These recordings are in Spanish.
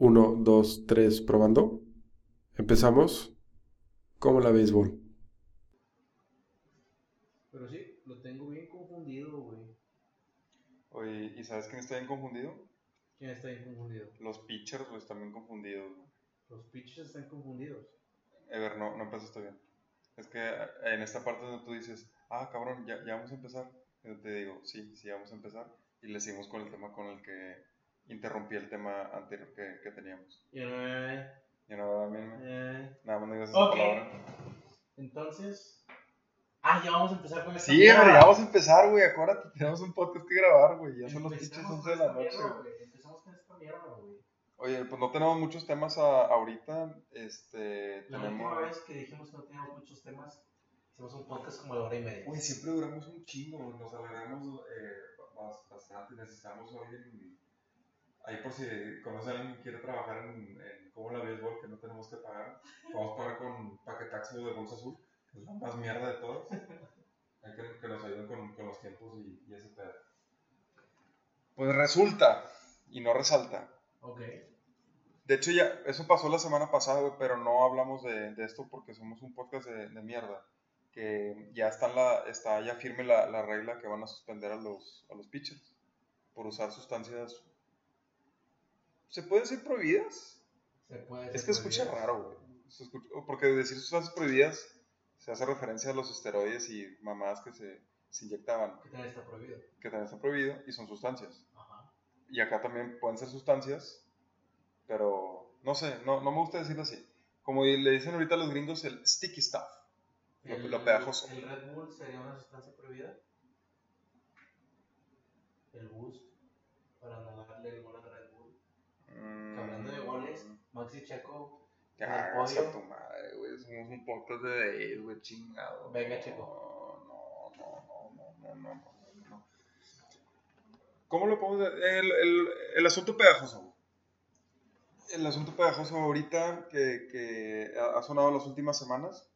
Uno, dos, tres, probando. Empezamos. ¿Cómo la béisbol? Pero sí, lo tengo bien confundido, güey. Oye, ¿y sabes quién está bien confundido? ¿Quién está bien confundido? Los pitchers güey, están bien confundidos. güey. Los pitchers están confundidos. Ever, no, no empezaste bien. Es que eh, en esta parte donde tú dices, ah, cabrón, ya, ya vamos a empezar. Yo te digo, sí, sí, vamos a empezar. Y le seguimos con el tema con el que interrumpí el tema anterior que, que teníamos. Eh, Y no, me- eh. nada más no digas esa Ok. palabra. Entonces. Ah, ya vamos a empezar con esta Sí, mierda. Ever, ya vamos a empezar, güey. Acuérdate, tenemos un podcast que grabar, güey. Ya son los pinches Empezamos 11 de con la esta noche, mierda, güey. Empezamos con esta mierda, güey. Oye, pues no tenemos muchos temas a- ahorita. Este, La tenemos. última vez que dijimos que no teníamos muchos temas, hicimos un podcast como de hora y media. Güey, siempre duramos un chingo, nos alargamos eh, bas- bastante, necesitamos alguien, ahí por si conocen a alguien que quiere trabajar en, en como la béisbol, que no tenemos que pagar, podemos pagar con paquetaxo de bolsa azul, que es la más mierda de todas, hay que, que nos ayuden con, con los tiempos y, y ese pedo. Pues resulta, y no resalta, Ok. de hecho ya, eso pasó la semana pasada, güey, pero no hablamos de, de esto porque somos un podcast de, de mierda. Que ya está, la, está ya firme la, la regla que van a suspender a los, a los pitchers por usar sustancias, ¿se puede decir prohibidas? Se puede Es que escucha raro, güey. Porque decir sustancias prohibidas se hace referencia a los esteroides y mamadas que se, se inyectaban, ¿Qué tal está prohibido? que también está prohibido y son sustancias. Ajá. Y acá también pueden ser sustancias, pero no sé, no, no me gusta decirlo así. Como le dicen ahorita los gringos, el sticky stuff, El- lo pegajoso. ¿El Red Bull sería una sustancia prohibida? El Boost, para no darle el gol al Red Bull. Mm, Hablando de goles, Maxi Checo hagas podio. a tu madre, güey. Somos un podcast de Dave, güey, chingado. Venga, No, chico. No, no, no, no, no, no, no, no. ¿Cómo lo podemos? El, el, el asunto pegajoso. El asunto pegajoso ahorita que, que ha ha sonado en las últimas semanas.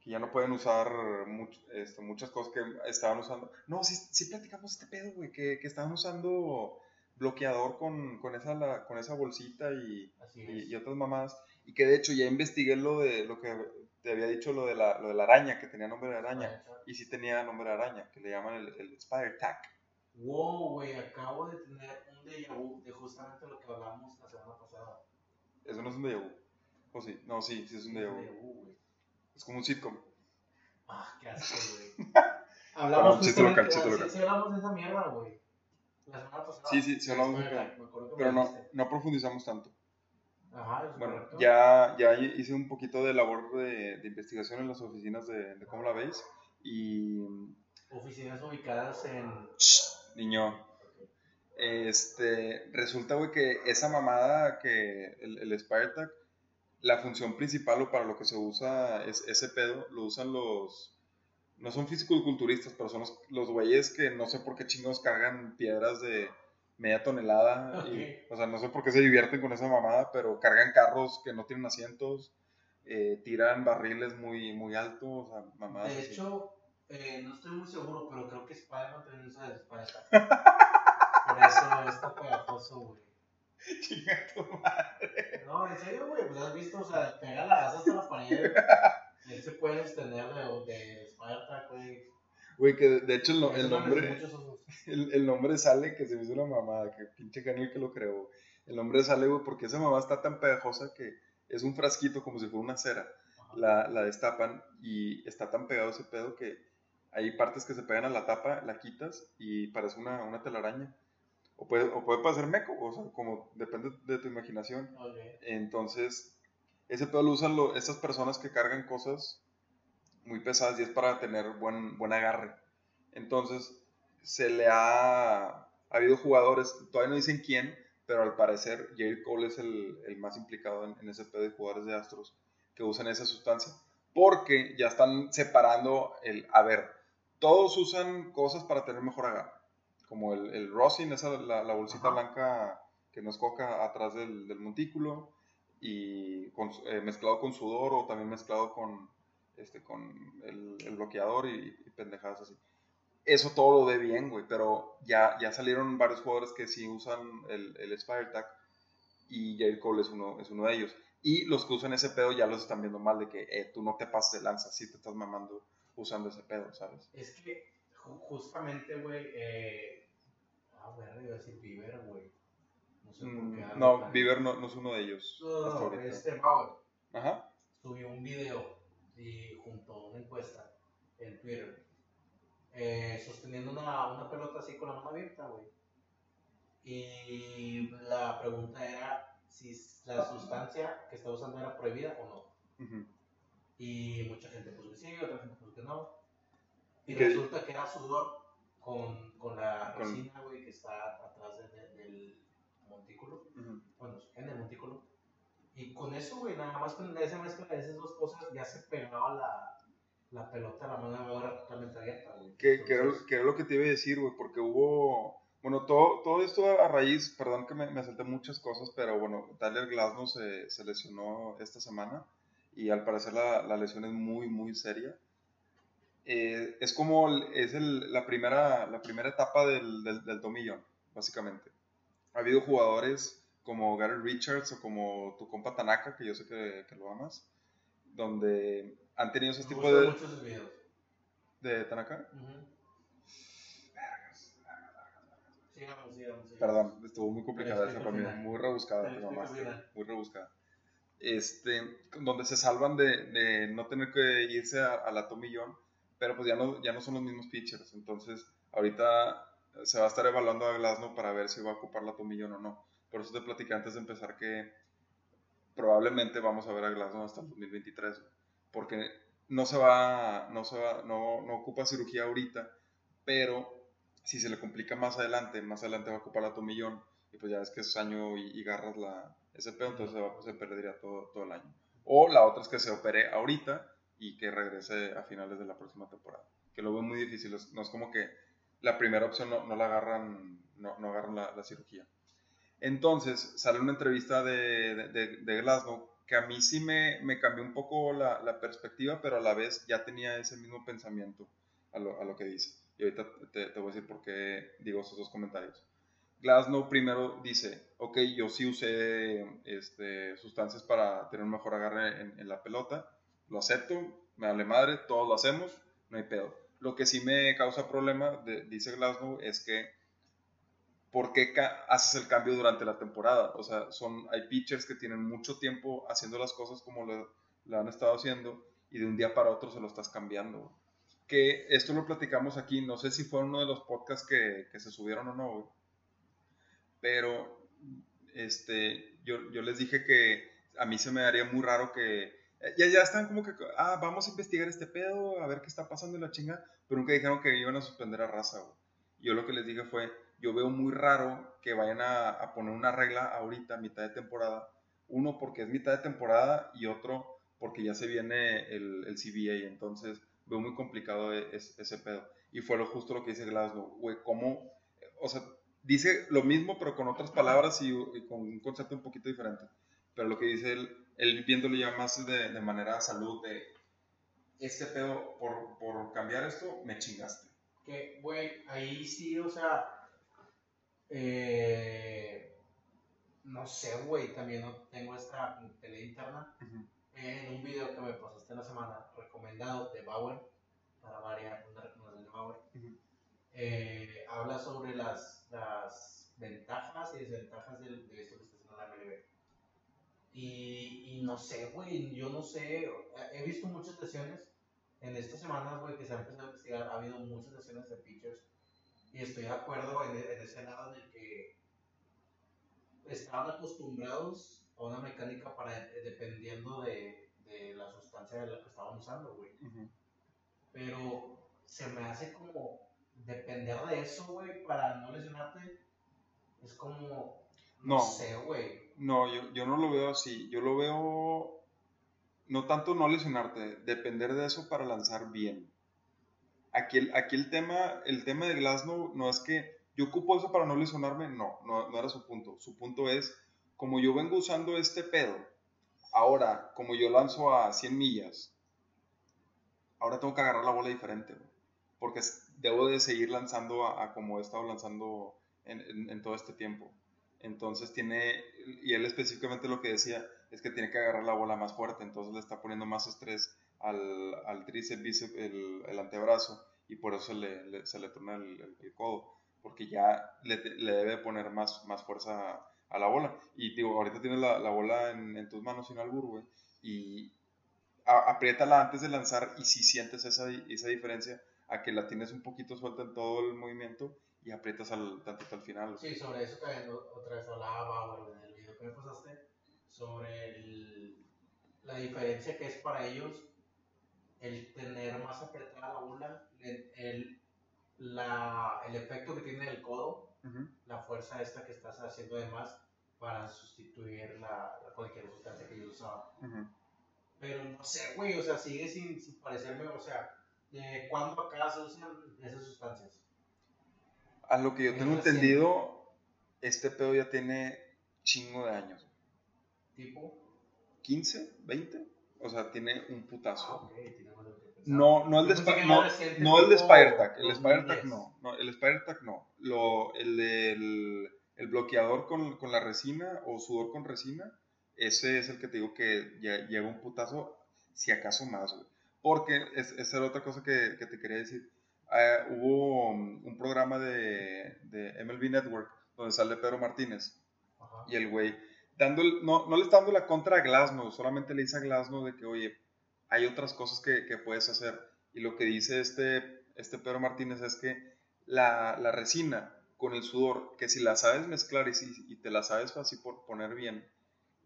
Que ya no pueden usar much- este, muchas cosas que estaban usando. No, sí, sí platicamos este pedo, güey. Que, que estaban usando bloqueador con, con, esa, la- con esa bolsita y, y, otras mamadas. Y que de hecho ya investigué lo de lo que te había dicho, lo de la, lo de la araña, que tenía nombre de araña. Y sí tenía nombre de araña, que le llaman el, el Spider Tag. Wow, güey, acabo de tener un déjà vu de justamente lo que hablamos la semana pasada. Eso no es un déjà vu. ¿O sí? No, sí, sí es un déjà vu. Es como un sitcom. Ah, qué asco, güey. Hablamos local, justamente- sí hablamos de esa mierda, güey. La semana pasada. Sí, sí, sí hablamos de Pero no, dijiste. no profundizamos tanto. Ajá, es Bueno, correcto. ya, ya hice un poquito de labor de, de investigación en las oficinas de, de cómo la veis. Y. Oficinas ubicadas en. Niño, Este, resulta, güey, que esa mamada que el, el Spider Tag, la función principal o para lo que se usa es ese pedo, lo usan los, no son fisicoculturistas, pero son los, los güeyes que no sé por qué chingos cargan piedras de media tonelada. y- o sea, no sé por qué se divierten con esa mamada, pero cargan carros que no tienen asientos, eh, tiran barriles muy, muy altos, o sea, mamadas De hecho, eh, no estoy muy seguro, pero creo que Spider-Man también usa Spider-Man. Por eso está pegajoso, güey. Chinga tu madre. No, en serio, güey, pues has visto, o sea, pega la gas hasta la pared. Él se puede extender de, de Spider-Man, güey. Güey, que de, hecho el, el nombre... El, el nombre sale que se me hizo una mamada, que pinche canal que lo creó. El nombre sale, güey, porque esa mamá está tan pegajosa que es un frasquito como si fuera una cera. La, la destapan y está tan pegado ese pedo que hay partes que se pegan a la tapa, la quitas y parece una, una telaraña. O puede, o puede parecer meco, o sea, como depende de tu imaginación. Entonces, ese pedo lo usan lo- estas personas que cargan cosas muy pesadas y es para tener buen, buen agarre. Entonces, se le ha, ha habido jugadores, todavía no dicen quién, pero al parecer Jerry Cole es el, el más implicado en, en ese pedo de jugadores de Astros que usan esa sustancia. Porque ya están separando el, a ver, todos usan cosas para tener mejor agarre. Como el, el rosin, esa, la, la bolsita Ajá. blanca que nos coca atrás del, del montículo y con eh, mezclado con sudor o también mezclado con, este, con el, el bloqueador y, y pendejadas así. Eso todo lo ve bien, güey, pero ya, ya salieron varios jugadores que sí usan el, el Spire Tag y Jared Cole es uno, es uno de ellos. Y los que usan ese pedo ya los están viendo mal de que eh, tú no te pases de lanza, si te estás mamando usando ese pedo, ¿sabes? Es que ju- justamente, güey, eh... Ah, güey, iba a decir Bieber, güey. No sé por Mm, qué. algo no, Bieber no, no es uno de ellos No, hasta no, este Bauer Ajá. subió un video y junto a una encuesta en Twitter eh, sosteniendo una, una pelota así con la mano abierta, güey. Y la pregunta era si la sustancia que estaba usando era prohibida o no. Ujú. Y mucha gente puso que sí, otra gente puso que no. Y ¿Y qué- resulta que era sudor con, con la resina, güey, que está atrás de- de- del montículo. Bueno, en el montículo. Y con eso, güey, nada más con esa mezcla de esas dos cosas ya se pegaba la, la pelota a la mano de obra totalmente abierta, güey. Que, que que era lo que te iba a decir, güey, porque hubo... Bueno, todo, todo esto a raíz, perdón que me, me salté muchas cosas, pero bueno, Tyler Glasnow se, se lesionó esta semana y al parecer la, la lesión es muy, muy seria. Eh, es como, es el- la, primera, la primera etapa del, del, del tomillón, básicamente. Ha habido jugadores como Gary Richards o como tu compa Tanaka, que yo sé que, que lo amas, donde han tenido ese tipo de... videos. ¿De Tanaka? Ujú. Sigamos, sigamos, sigamos. Perdón, estuvo muy complicada esa para mí, muy rebuscada, Te mamaste, muy rebuscada. Este, donde se salvan de, de no tener que irse a, a la tomillón, pero pues ya no, ya no son los mismos pitchers, entonces ahorita se va a estar evaluando a Glasnow para ver si va a ocupar la tomillón o no. Por eso te platicé antes de empezar que probablemente vamos a ver a Glasnow hasta el 2023, porque no se va, no se va, no, no ocupa cirugía ahorita, pero si se le complica más adelante, más adelante va a ocupar la tomillón y pues ya ves que es año y, y garras la, ese pedo, entonces se, va- se perdería todo, todo el año. O la otra es que se opere ahorita y que regrese a finales de la próxima temporada, que lo veo muy difícil, no es como que la primera opción no, no la agarran, no, no agarran la, la cirugía. Entonces sale una entrevista de, de, de, Glasgow que a mí sí me, me cambió un poco la, la perspectiva, pero a la vez ya tenía ese mismo pensamiento a lo, a lo que dice. Y ahorita te, te voy a decir por qué digo esos dos comentarios. Glasnow primero dice, ok, yo sí usé este, sustancias para tener un mejor agarre en, en la pelota, lo acepto, me vale madre, todos lo hacemos, no hay pedo. Lo que sí me causa problema, de- dice Glasnow, es que ¿por qué haces el cambio durante la temporada? O sea, son, hay pitchers que tienen mucho tiempo haciendo las cosas como lo, han estado haciendo y de un día para otro se lo estás cambiando. Que esto lo platicamos aquí, no sé si fue uno de los podcasts que, se subieron o no, pero este, yo, yo les dije que a mí se me haría muy raro que ya, ya están como que, ah, vamos a investigar este pedo, a ver qué está pasando en la chinga, pero nunca dijeron que iban a suspender a raza. Yo lo que les dije fue, yo veo muy raro que vayan a, a poner una regla ahorita, mitad de temporada. Uno, porque es mitad de temporada y otro, porque ya se viene el, el CBA. Entonces, veo muy complicado e- es- ese pedo. Y fue lo justo lo que dice Glasgow. Güey, ¿cómo? O sea, dice lo mismo, pero con otras palabras y, y con un concepto un poquito diferente. Pero lo que dice él, él viéndolo ya más de, de manera salud, de este pedo, por, por cambiar esto, me chingaste. Que, güey, ahí sí, o sea, eh, no sé, güey, también no tengo esta pelea interna. En un video que me pasaste la semana, recomendado de Bauer, para variar, una recomendación de Bauer, Ujú. eh, habla sobre las, las ventajas y desventajas del- de, esto que está haciendo la MLB. Y, y no sé, güey, yo no sé, he visto muchas lesiones en estas semanas, güey, que se han empezado a investigar, ha habido muchas lesiones de pitchers. Y estoy de acuerdo en, en ese lado en el que estaban acostumbrados a una mecánica para dependiendo de, de la sustancia de la que estaban usando, güey. Pero se me hace como depender de eso, güey, para no lesionarte. Es como, no, No. sé, güey. No, yo, yo no lo veo así. Yo lo veo no tanto no lesionarte, depender de eso para lanzar bien. Aquí el, tema, el tema de Glasnow no es que yo ocupo eso para no lesionarme, no, no, no era su punto. Su punto es, como yo vengo usando este pedo, ahora, como yo lanzo a 100 millas, ahora tengo que agarrar la bola diferente, porque debo de seguir lanzando a, como he estado lanzando en todo este tiempo. Entonces tiene, y él específicamente lo que decía es que tiene que agarrar la bola más fuerte, entonces le está poniendo más estrés al, al tríceps, bíceps, el, el antebrazo, y por eso le, le- se le torna el, el codo, porque ya le, le debe poner más, más fuerza a, a la bola. Y digo, ahorita tienes la, la bola en, en tus manos sin albur, güey, y a- apriétala antes de lanzar y si sientes esa, esa diferencia a que la tienes un poquito suelta en todo el movimiento y aprietas al, tantito al final. Sí, sobre eso también otra vez hablaba en el video que me pasaste, sobre el- la diferencia que es para ellos el tener más apretada la bola, el, el- la- el efecto que tiene el codo, la fuerza esta que estás haciendo de más para sustituir la, la- cualquier sustancia que ellos usaban. Ujú. Pero no sé, güey, o sea, sigue sin, sin parecerme, o sea, ¿de cuándo acá se usan esas sustancias? A lo que yo tengo entendido, este pedo ya tiene chingo de años. Tipo, 15, 20, o sea, tiene un ah, putazo. tiene. No, no el de, no, no el de el 2010. Spider-Tag no, no, el Spider-Tag no. Lo, el del el bloqueador con, con la resina o sudor con resina, ese es el que te digo que lle- lleva un putazo, si acaso más, güey. Porque es, esa era otra cosa que, que te quería decir. Ah, hubo um, un programa de, de MLB Network donde sale Pedro Martínez Ajá. y el güey, dando no, no le está dando la contra a Glasnow, solamente le dice a Glasnow de que, oye, hay otras cosas que, que puedes hacer. Y lo que dice este, este Pedro Martínez es que la, la resina con el sudor, que si la sabes mezclar y, si, y te la sabes así por poner bien,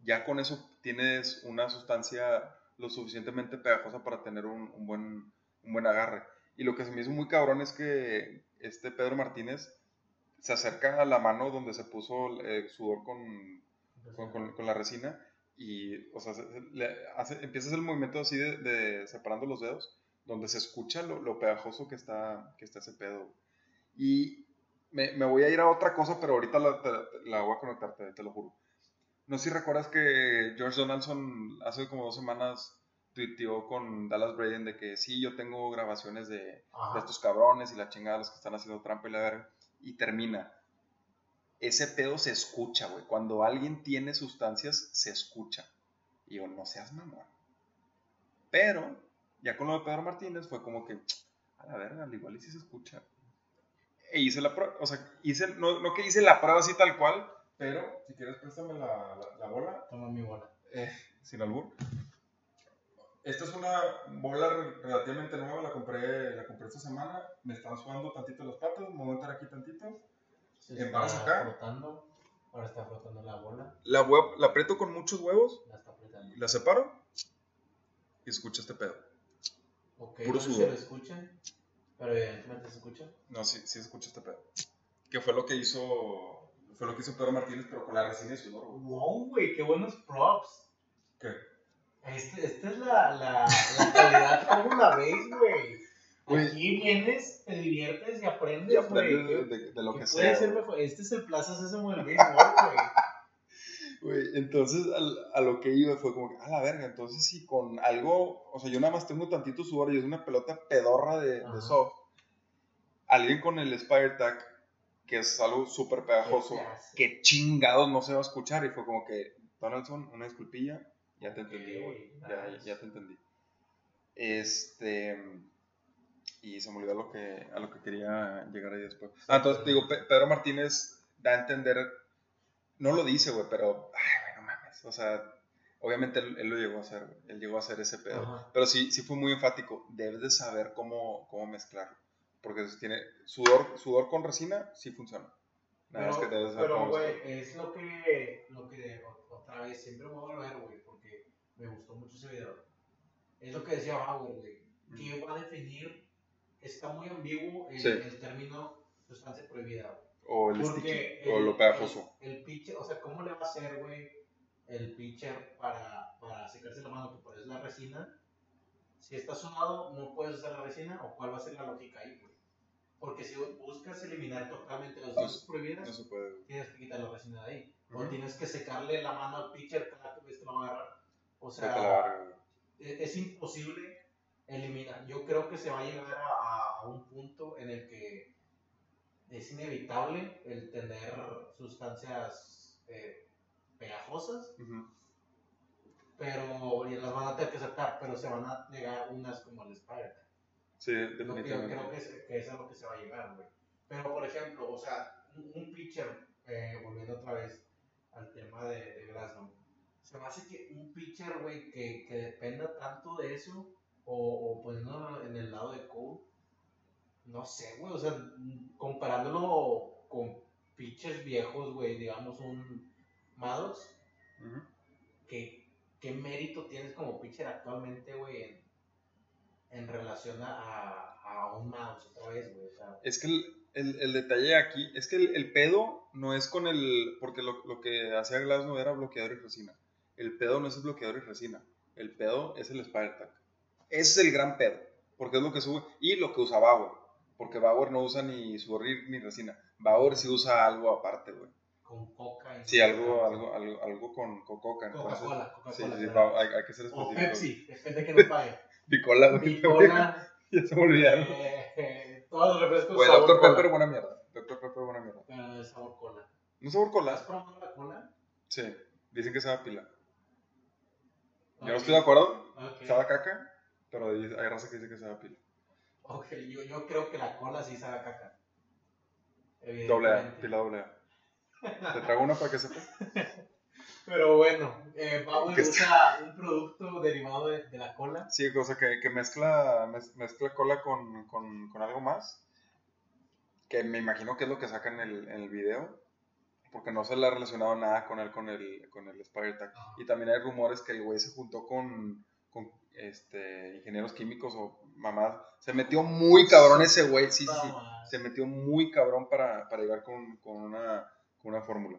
ya con eso tienes una sustancia lo suficientemente pegajosa para tener un, un buen, un buen agarre. Y lo que se me hizo muy cabrón es que este Pedro Martínez se acerca a la mano donde se puso el sudor con, con, con- con la resina y, o sea, se- se- le hace- empieza a hacer el movimiento así de, de separando los dedos, donde se escucha lo, lo pegajoso que está, que está ese pedo. Y me, me voy a ir a otra cosa, pero ahorita la, te- la voy a conectar, te, te lo juro. No sé si recuerdas que George Donaldson hace como dos semanas tuiteó con Dallas Braden de que sí, yo tengo grabaciones de, de estos cabrones y la chingada, los que están haciendo trampa y la verga. Y termina. Ese pedo se escucha, güey. Cuando alguien tiene sustancias, se escucha. Y yo, no seas mamón. Pero, ya con lo de Pedro Martínez, fue como que, a la verga, al igual y sí se escucha. E hice la prueba, o sea, hice, no, no que hice la prueba así tal cual, pero si quieres préstame la, la, la bola Toma mi bola. eh, sin albur. Esta es una bola re- relativamente nueva, la compré, la compré esta semana. Me están sudando tantito las patas, me voy a entrar aquí tantito. Se ¿En varas está acá? frotando. Ahora está frotando la bola. La, hue- la aprieto con muchos huevos, La está apretando. la separo y escucha este pedo. Ok, puro no sé si sudor. lo escuchan. Pero evidentemente se escucha. No, sí, sí escucha este pedo. Que fue lo que hizo, fue lo que hizo Pedro Martínez, pero con la resina y sudor, güey. Wow, güey, qué buenos props. ¿Qué? Este, esta es la, la, la calidad, ¿cómo la veis, güey? Güey. Aquí vienes, te diviertes y aprendes, Y aprendes de, de- de lo ¿Qué que puede sea. ser güey. mejor? Este es el Plaza Sésamo del béisbol, güey. Güey, entonces a lo que iba fue como que, a la verga, entonces si con algo, o sea, yo nada más tengo tantito sudor y es una pelota pedorra de, soft, alguien con el Spire Tag, que es algo súper pegajoso, que chingados no se va a escuchar y fue como que, Donaldson, una disculpilla, ya te entendí, güey, ya, ya te entendí. Este, y se me olvidó lo que, a lo que quería llegar ahí después. Ah, entonces digo, Pe- Pedro Martínez da a entender, no lo dice, güey, pero, ay, güey, no mames, o sea, obviamente él, él lo llegó a hacer, güey, él llegó a hacer ese pedo, Ajá. pero sí, sí fue muy enfático, debes de saber cómo, cómo mezclarlo, porque si tiene sudor, sudor con resina, sí funciona. Nada más que Pero, debes saber pero, güey, es lo que, lo que otra vez siempre voy a volver, güey, porque me gustó mucho ese video. Es lo que decía Bauer, güey. ¿Qué va a definir? Está muy ambiguo el, Sí. el término sustancia prohibida. O el sticky, o lo pegajoso. El, el pitcher, o sea, ¿cómo le va a hacer, güey, el pitcher para, para secarse la mano? Que pones la resina. Si está sonado, no puedes usar la resina, o cuál va a ser la lógica ahí, güey. Porque si buscas eliminar totalmente las No sustancias prohibidas, No puede, güey. tienes que quitar la resina de ahí. O Ujú. tienes que secarle la mano al pitcher cada vez que lo va a agarrar. O sea, es, es imposible eliminar. Yo creo que se va a llegar a, a- un punto en el que es inevitable el tener sustancias eh, pegajosas, Ujú. pero y las van a tener que aceptar, pero se van a negar unas como el Spider. Sí, que yo definitivamente. creo que es, que es a lo que se va a llegar, güey. Pero, por ejemplo, o sea, un, pitcher, eh, volviendo otra vez al tema de, de Glasnow, se me hace que un pitcher, güey, que, que dependa tanto de eso, o, o poniéndolo en el lado de Cole, no sé, güey, o sea, comparándolo con pitchers viejos, güey, digamos un Maddox. ¿qué, qué mérito tienes como pitcher actualmente, güey, en, en relación a, a, un Maddox otra vez, güey? O sea, Es que el, el- el detalle aquí es que el, el pedo no es con el. Porque lo, lo que hacía Glasnow era bloqueador y resina. El pedo no es el bloqueador y resina. El pedo es el Spider Tag. Ese es el gran pedo. Porque es lo que sube. Y lo que usa Bauer. Porque Bauer no usa ni sudorrir ni resina. Bauer sí usa algo aparte, güey. con coca. Sí, algo, algo, algo, algo con, con coca. Coca-Cola, Coca-Cola. Sí, sí, hay, hay que ser O específico. Pepsi, depende que no pague. Bicola, güey. Bicola, Ya se me olvidaron. eh, eh, todos los refrescos Güey, sabor Dr. cola. Pepper, buena mierda. Dr. Pepper, buena mierda. Pero de sabor cola. ¿No sabor ¿Has cola? probado la cola? Sí. Dicen que sabe a pila. Yo no estoy de acuerdo. ok. Sabe a caca. Pero hay hay raza que dice que sabe a pila. Ok, yo, yo creo que la cola sí sabe a caca. Doble A. Pila doble A. ¿Te traigo una para que sepa? Pero bueno, eh, Que usa un producto derivado de, de la cola. Sí, o sea, que, que mezcla, mez- mezcla cola con, con, con algo más. Que me imagino que es lo que saca en el, en el video. Porque no se le ha relacionado nada con él con el, con el Spider Tag. Y también hay rumores que el güey se juntó con, con este, ingenieros químicos o mamás. Se metió muy cabrón ese güey, sí, sí. Se metió muy cabrón para, para llegar con, con una, con una fórmula.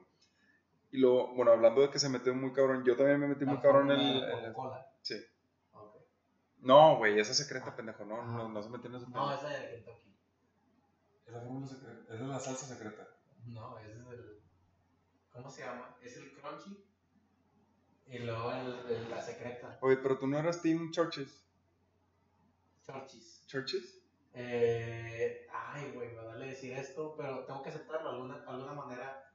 Y luego, bueno, hablando de que se metió muy cabrón, yo también me metí La muy cabrón en el... sí. No, güey, esa es secreta, pendejo. No, no, no se metió en ese No, esa es de Kentucky. Es la fórmula secreta. Es la salsa secreta. No, ese es el. ¿Cómo se llama? Es el crunchy. Y luego el, el- la secreta. Oye, pero tú no eras Team Churches. Chorchis. ¿Churches? Eh, ay, güey, me duele decir esto, pero tengo que aceptarlo. Alguna, alguna manera,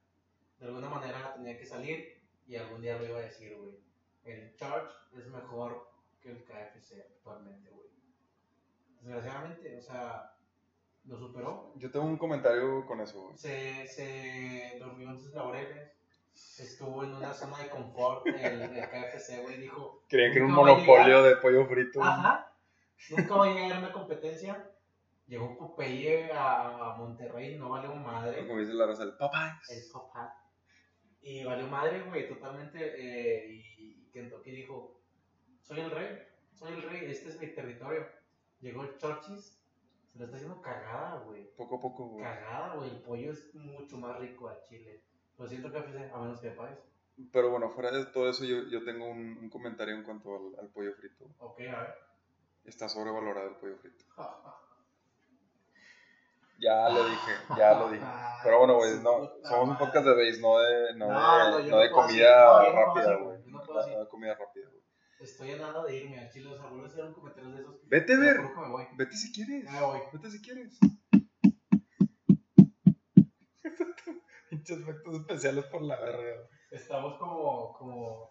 de alguna manera tenía que salir y algún día lo iba a decir, güey. El Charge es mejor que el KFC actualmente, güey. Desgraciadamente, o sea, lo superó. Yo tengo un comentario con eso, güey. Se, se durmió en sus laureles. Estuvo en una zona de confort. El, el KFC, güey, dijo: Creían que era un monopolio de pollo frito. Ajá. Nunca va a llegar a una competencia. Llegó Popeye a, Monterrey, no valió madre. Como dice la raza, el Popeyes. El papá. Y valió madre, güey, totalmente. eh, y Kentucky dijo: Soy el rey, soy el rey, este es mi territorio. Llegó el Churchis, se lo está haciendo cagada, güey. Poco a poco, güey. Cagada, güey. El pollo es mucho más rico al chile. Lo siento, KFC, a menos que pagues. Pero bueno, fuera de todo eso, yo, yo tengo un, un comentario en cuanto al, al pollo frito. Ok, a ver. Está sobrevalorado el pollo frito. Ya lo dije, ya lo dije. Pero bueno, güey, no, somos un podcast de base, no de, no No, de, no, de comida rápida, güey. no de comida rápida, güey. Estoy a nada de irme al chile, o sea, vuelvo a hacer un comentario de esos. Vete, Te ver. juro que me voy. Vete si quieres. Ya me voy. Vete si quieres. Pinches efectos especiales por la verga. Estamos como, como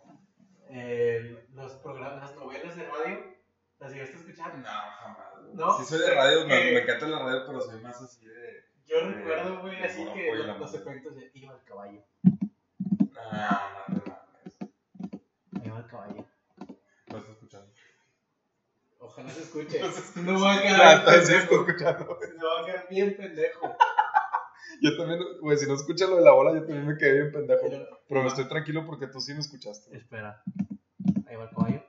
eh, los programas, las novelas de radio. ¿Las llegaste a escuchar? No, jamás. güey. ¿No? Sí soy de radio, me, Eh. me encanta la radio, pero soy más así de... Yo recuerdo, güey, así que los, los efectos de iba el caballo. No, no, no. Iba el caballo. No estoy escuchando. Ojalá se escuche. No se escucha. No voy a Ah, quedar estoy pendejo. escuchando. Me voy a quedar bien pendejo. Yo también, güey, si no escuchas lo de la bola, yo también me quedé bien pendejo. Pero- me estoy tranquilo porque tú sí me escuchaste. Espera. Ahí va el caballo.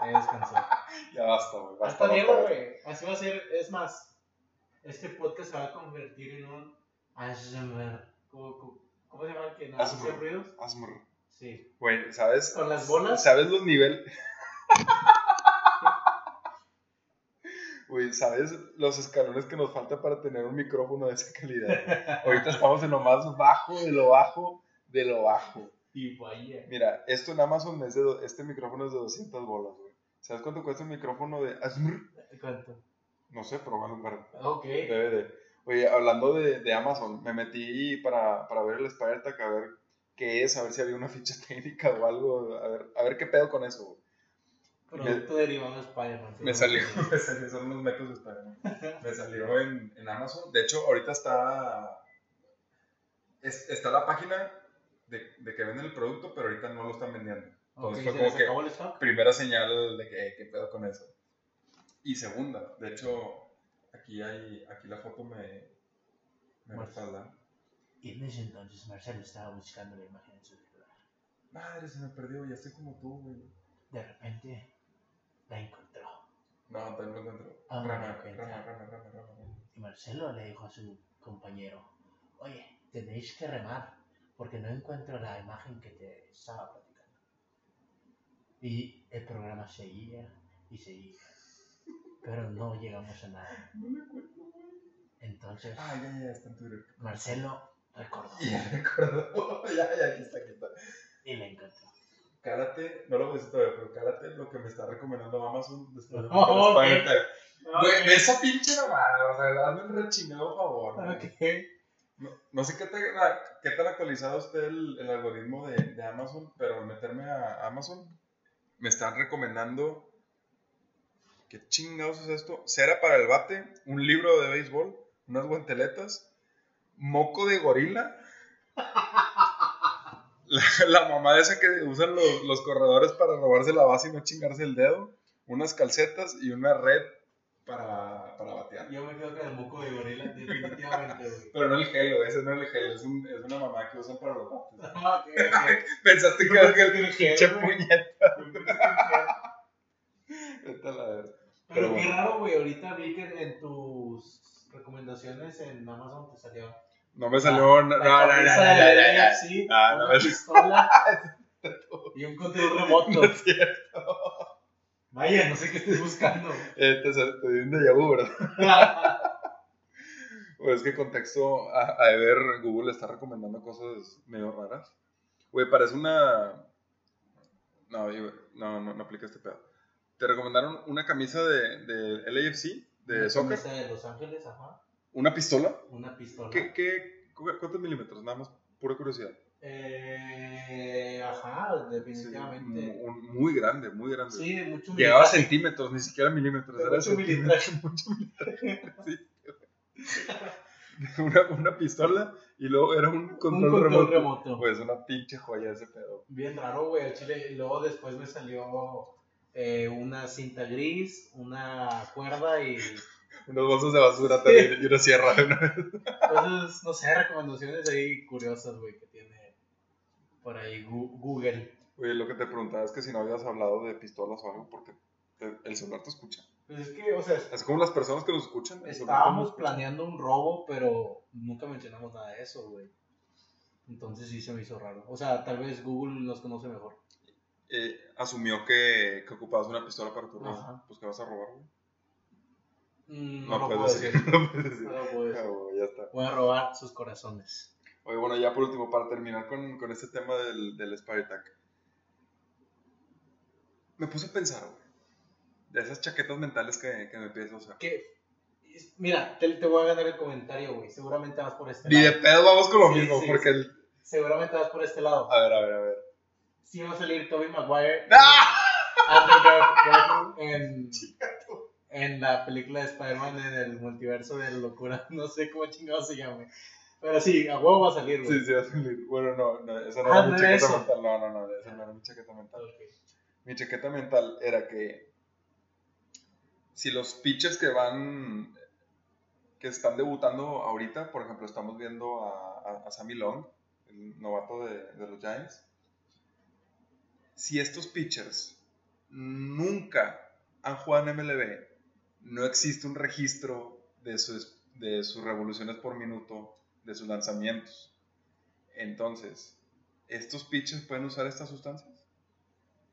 Ahí descansó. Ya basta, güey. Basta, Hasta basta, basta. güey. Así va a ser. Es más, este podcast se va a convertir en un ASMR. ¿Cómo, cómo, cómo se llama el que no hace ASMR. ruidos? Asmr. Sí. Güey, ¿sabes? Con las bolas. ¿Sabes los niveles? Güey, ¿sabes los escalones que nos falta para tener un micrófono de esa calidad? Ahorita estamos en lo más bajo de lo bajo de lo bajo. Y vaya. Mira, esto en Amazon es de do- este micrófono es de 200 bolas, güey. ¿Sabes cuánto cuesta un micrófono de? ¿Cuánto? No sé, pero bueno, para Ok. DVD. Oye, hablando de, de Amazon, me metí para, para ver el Spider-Tag, a ver qué es, a ver si había una ficha técnica o algo, a ver, a ver qué pedo con eso. güey. Producto derivado de Spider-Man. Me salió, me salió, son unos métodos de Spider-Man. Me salió en, en Amazon. De hecho, ahorita está, es- está la página de, de que venden el producto, pero ahorita no lo están vendiendo. Entonces ¿se fue como que acabó el stock? primera señal de que, ¿qué pedo con eso? Y segunda, de hecho, aquí hay, aquí la foto me, me Bueno. respalda. Y en ese entonces Marcelo estaba buscando la imagen en su celular. Madre, se me perdió, ya estoy como tú, güey. De repente la encontró. No, también lo encuentro. Ah, rama, rama. Y Marcelo le dijo a su compañero, oye, tenéis que remar porque no encuentro la imagen que te estaba platicando. Y el programa seguía y seguía, pero no llegamos a nada. No me acuerdo. Entonces Ah, ya, ya, está en Twitter. Marcelo recordó Ya recuerdo. ya, ya, aquí está, aquí está. y la encontró. Cálate, no lo voy a decir todavía, pero cálate lo que me está recomendando Amazon después de Oh, buscar ok. Spider-Tag. Güey, ve esa pinche mamada, o sea, hazme un rechingado favor. güey. Ok. No, no sé qué, tan- qué tan actualizado esté el, el algoritmo de, de Amazon, pero al meterme a Amazon me están recomendando. ¿Qué chingados es esto? Cera para el bate, un libro de béisbol, unas guanteletas, moco de gorila. La, la mamá esa que usan los, los corredores para robarse la base y no chingarse el dedo, unas calcetas y una red para, para batear. Yo me quedo con el moco de gorila, definitivamente, güey. Pero no el gelo, ese no es el gelo, es, un, es una mamá que usan para los bates. Ah. Pensaste que era el gel, puñeta. Pero Pero qué bueno. raro, güey. Ahorita vi que en tus recomendaciones en Amazon te salió. No me salió. La no, no, no, no, NFC, Ah, no, una pistola y un control remoto. no es cierto. Vaya, no sé qué estés buscando. Eh, te, te di un déjà vu, ¿verdad? Pues es que contexto, a, a ver, Google está recomendando cosas medio raras. Güey, parece una... No, yo- no, no, no aplica este pedo. Te recomendaron una camisa de, de LAFC, de Una soccer, camisa de Los Ángeles, ajá. Una pistola. Una pistola. ¿Qué, qué, cu- ¿Cuántos milímetros? Nada más, pura curiosidad. Eh, ajá, definitivamente. un- muy grande, muy grande. Sí, mucho Llegaba a centímetros, ni siquiera milímetros. De Era mucho centímetros, mucho militraje, sí. Una, una pistola y luego era un Un control, control remoto. remoto. Pues una pinche joya ese pedo. Bien raro, güey, al chile. Y luego después me salió eh, una cinta gris, una cuerda y Unos bolsos de basura también y una sierra. ¿no? cosas, no sé, recomendaciones ahí curiosas, güey, que tiene por ahí Google. Oye, lo que te preguntaba es que si no habías hablado de pistolas o algo, porque te- el celular te escucha. Pues es que, o sea, Es como las personas que nos escuchan. estábamos escucha. planeando un robo, pero nunca mencionamos nada de eso, güey. Entonces sí se me hizo raro. O sea, tal vez Google nos conoce mejor. Eh, asumió que, que ocupabas una pistola para tu robo. Ajá. Pues que vas a robar, güey. Mm, No, No, lo puedo decir. decir. No puedes decir. No lo puedo decir. Ah, ya está. Voy a robar sus corazones. Oye, bueno, ya por último, para terminar con, con este tema del, del Spider Tag. Me puse a pensar, güey. De esas chaquetas mentales que, que me pienso usar. Que, mira, te, te voy a ganar el comentario, güey. Seguramente vas por este Ni de lado. pedo vamos con lo Sí, mismo, sí, porque sí. el... Seguramente vas por este lado. A ver, a ver, a ver. Sí va a salir Tobey Maguire. ¡Ah! Andrew Gar- Garfield en, en la película de Spider-Man en el multiverso de la locura. No sé cómo chingado se llame. Pero sí, a huevo va a salir, güey. Sí, sí, va a salir. Bueno, no, no, esa no Ah, era mi chaqueta eso. mental. No, no, no, esa no era mi chaqueta mental. Mi chaqueta mental era que si los pitchers que van, que están debutando ahorita, por ejemplo, estamos viendo a, a, a Sammy Long, el novato de, de los Giants, si estos pitchers nunca han jugado en MLB, no existe un registro de sus, de sus revoluciones por minuto, de sus lanzamientos. Entonces, ¿estos pitchers pueden usar estas sustancias?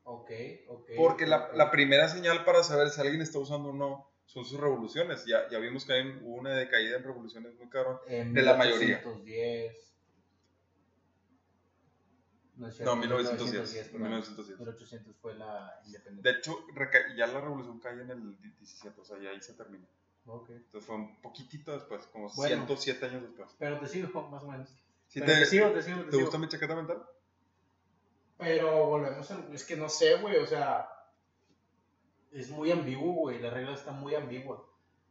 Ok, ok. Porque la, primera señal para saber si alguien está usando o no son sus revoluciones. Ya, ya vimos que hay una decaída en revoluciones muy cabrón. En de la mayoría. 1810. No, es No, cierto, 1910. perdón. 1910. 1800 fue la independencia. De hecho, ya la revolución cae en el 17, o sea, ya ahí se termina. Ok. Entonces fue un poquitito después, como Bueno. 107 años después. Pero te sigo, más o menos. ¿Sí Pero te, te sigo, te sigo, te ¿te sigo. gusta mi chaqueta mental? Pero volvemos a... Es que no sé, güey, o sea... Es muy ambiguo, güey. La regla está muy ambigua.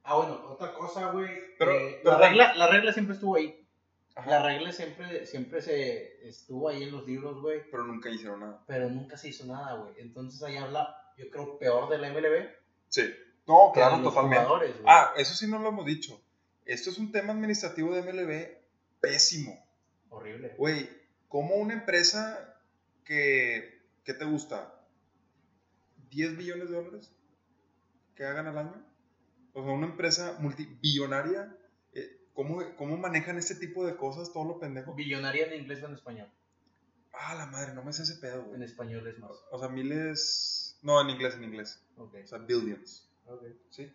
Ah, bueno, otra cosa, güey. Pero- eh, pero- la, regla, la regla siempre estuvo ahí. Ajá. La regla siempre, siempre se estuvo ahí en los libros, güey. Pero nunca hicieron nada. Pero nunca se hizo nada, güey. Entonces ahí habla, yo creo, peor de la MLB. Sí. No, de claro, los totalmente. jugadores. Ah, eso sí no lo hemos dicho. Esto es un tema administrativo de MLB pésimo. Horrible. Güey, como una empresa que, ¿qué te gusta? ¿10 billones de dólares que hagan al año? O sea, una empresa multibillonaria, ¿cómo, ¿cómo manejan este tipo de cosas, todo lo pendejo? Billonaria en inglés o en español. Ah, la madre, no me sé ese pedo, En güey. español es más. O sea, miles... No, en inglés, en inglés. Ok. O sea, billions. ok. ¿sí?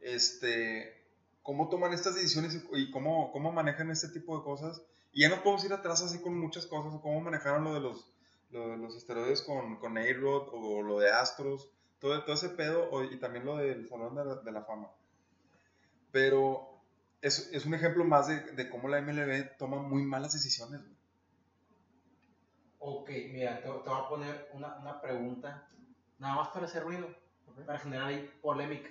Este, ¿cómo toman estas decisiones y- y cómo, cómo manejan este tipo de cosas? Y ya no podemos ir atrás así con muchas cosas, cómo manejaron lo de los, lo de los esteroides con, con A-Rod o lo de Astros, todo, todo ese pedo o- y también lo del Salón de la, de la Fama. Pero es, es un ejemplo más de, de cómo la MLB toma muy malas decisiones. güey. Ok, mira, te, te voy a poner una, una pregunta, nada más para hacer ruido, para generar ahí polémica.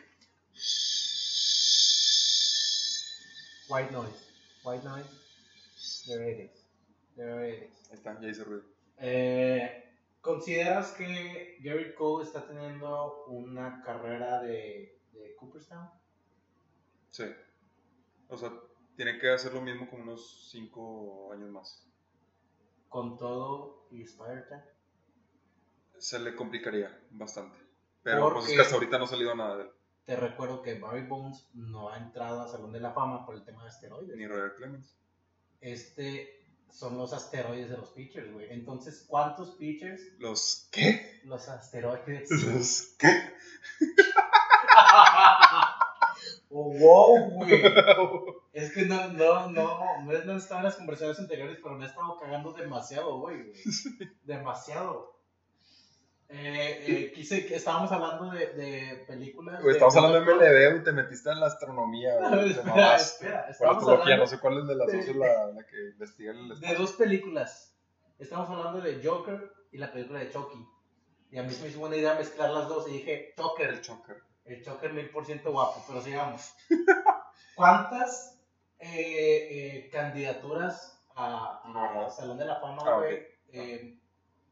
White noise, white noise, there it is, there it is. Ahí está, ya hice ruido. Eh, ¿Consideras que Gary Cole está teniendo una carrera de, de Cooperstown? Sí. O sea, tiene que hacer lo mismo como unos 5 años más. Con todo y Spider Tag. se le complicaría bastante. Pero pues es que hasta ahorita no ha salido nada de él. Te recuerdo que Barry Bones no ha entrado al Salón de la Fama por el tema de asteroides. Ni Roger Clemens. Este son los asteroides de los pitchers, güey. Entonces, ¿cuántos pitchers? ¿Los qué? Los asteroides. ¿Los qué? oh, wow, güey. Es que no, no, no, no, no estaba en las conversaciones anteriores, pero me he estado cagando demasiado, güey. güey. Demasiado. Eh, eh, quise, que estábamos hablando de, de películas. Güey, estamos hablando de MLB, güey, te metiste en la astronomía, güey. espera, hablando no sé cuál es de las de- dos la, la que investiga el de espacio. dos películas. Estamos hablando de Joker y la película de Chucky. Y a mí se me hizo buena idea mezclar las dos y dije, Joker, El choker. El Joker mil por ciento guapo, pero sigamos. ¿Cuántas eh, eh, candidaturas a. Salón de la Fama, Ah, ok. eh,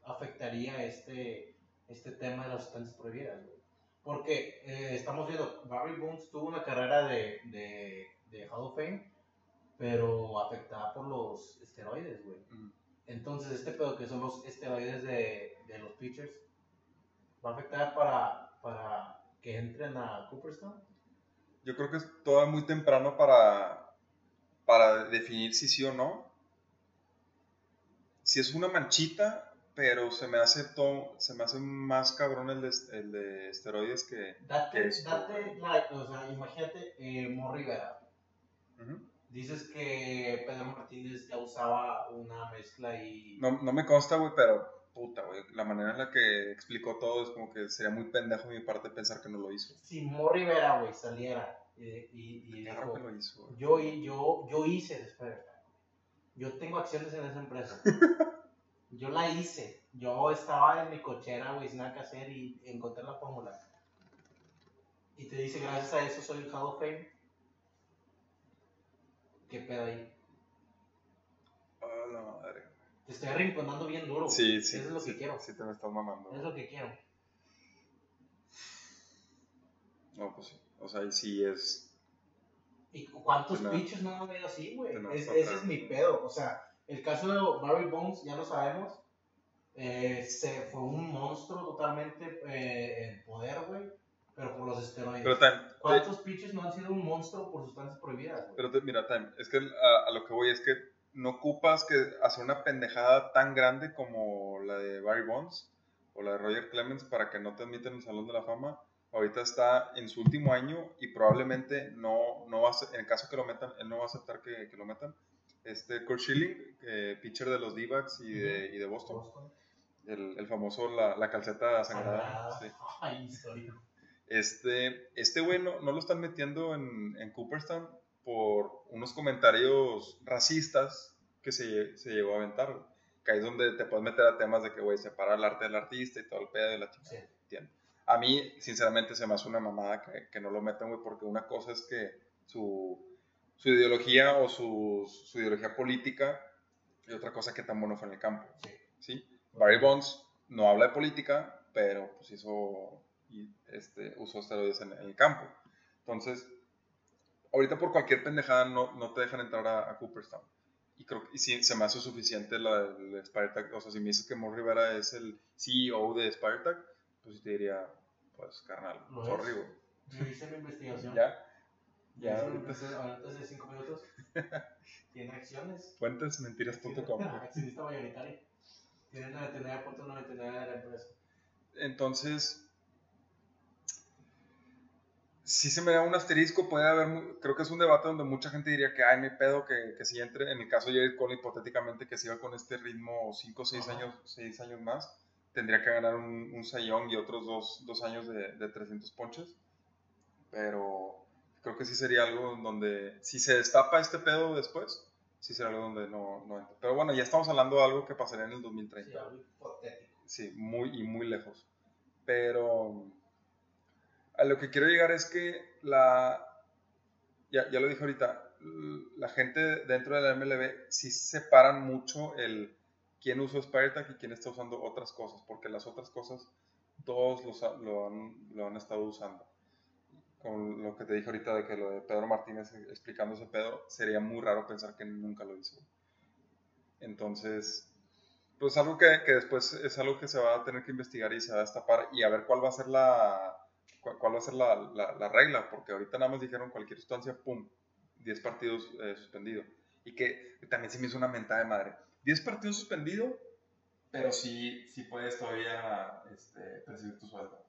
afectaría este, este tema de las sustancias prohibidas, güey? Porque estamos viendo, Barry Bonds tuvo una carrera de, de, de Hall of Fame, pero afectada por los esteroides, güey. Mm. Entonces, este pedo que son los esteroides de, de los pitchers, ¿va a afectar para, para que entren a Cooperstown? Yo creo que es todavía muy temprano para, para definir si sí o no. Si es una manchita, pero se me hace, todo, se me hace más cabrón el de, el de esteroides que... Date, date la, o sea, imagínate, eh, Mo Rivera. Ujú. Dices que Pedro Martínez ya usaba una mezcla y... No, no me consta, güey, pero puta, güey. La manera en la que explicó todo es como que sería muy pendejo de mi parte pensar que no lo hizo. Si Mo Rivera, güey, saliera y, y, y Claro dijo, que lo hizo, güey. yo, yo, yo hice después, yo tengo acciones en esa empresa. Yo la hice. Yo estaba en mi cochera, güey, sin nada que hacer y encontré la fórmula. Y te dice, gracias a eso soy el Hall of Fame. ¿Qué pedo ahí? Ah, la madre. Te estoy arrinconando bien duro. Sí, sí. Eso es lo sí, que quiero. Sí, te me estás mamando. Es lo que quiero. No, pues sí. O sea, y sí es. ¿Y cuántos pitches no han habido así, güey? Es- ese es mi pedo. O sea, el caso de Barry Bones, ya lo sabemos. eh, se, fue un monstruo totalmente eh, en poder, güey. Pero por los esteroides. Pero también. ¿Cuántos pitches no han sido un monstruo por sustancias prohibidas, güey? Pero te- mira, Time, es que a, a lo que voy es que no ocupas que hacer una pendejada tan grande como la de Barry Bonds o la de Roger Clemens para que no te admiten el Salón de la Fama. Ahorita está en su último año y probablemente no, no va a ser- en el caso que lo metan, él no va a aceptar que, que lo metan. Este Kurt Schilling, eh, pitcher de los D-backs y de, y de Boston, Boston. el, el famoso la, la calceta sangrada. Sagrada. sí. Este, este güey no, no lo están metiendo en, en Cooperstown por unos comentarios racistas que se, se llegó a aventar. güey. Que ahí es donde te puedes meter a temas de que, güey, separa el arte del artista y todo el pedo de la chica. Sí. Entiendo. A mí, sinceramente, se me hace una mamada que, que no lo metan, güey, porque una cosa es que su, su ideología o su, su ideología política y otra cosa que tan bueno fue en el campo. Sí. ¿sí? Barry Bonds no habla de política, pero pues hizo, este, usó esteroides en, en el campo. Entonces, ahorita por cualquier pendejada no, no te dejan entrar a, a Cooperstown. Y creo que y sí, se me hace suficiente la del Spartak. O sea, si me dices que Mo Rivera es el CEO de Spartak, pues sí te diría, pues carnal, Lo sorry, es. güey. Yo hice mi investigación. Ya, Ya, ahorita. hace 5 minutos. Tiene acciones. Fuentesmentiras.com. Accionista mayoritario. Tiene 99.99 de la empresa. Entonces, sí se me da un asterisco, puede haber, creo que es un debate donde mucha gente diría que, ay, mi pedo, que, que si entre, en el caso de Jared Cole, hipotéticamente, que siga con este ritmo 5 o 6 Ajá. años, seis años más, tendría que ganar un, un Young y otros dos, dos años de, de 300 ponches, pero creo que sí sería algo donde, si se destapa este pedo después, sí será algo donde no, no entra. Pero bueno, ya estamos hablando de algo que pasaría en el 2030. Sí, algo hipotético. Sí, muy y muy lejos. Pero a lo que quiero llegar es que la, ya, ya lo dije ahorita, la gente dentro de la MLB sí separan mucho el quién usó Spartak y quién está usando otras cosas, porque las otras cosas todos los lo, han, lo han estado usando. Con lo que te dije ahorita de que lo de Pedro Martínez explicando ese pedo, sería muy raro pensar que nunca lo hizo. Entonces, pues algo que, que después es algo que se va a tener que investigar y se va a destapar y a ver cuál va a ser la cuál, va a ser la, la- la regla, porque ahorita nada más dijeron cualquier sustancia, pum, 10 partidos eh, suspendido. Y que también se me hizo una mentada de madre. 10 partidos suspendido, pero sí, sí puedes todavía este, percibir tu sueldo.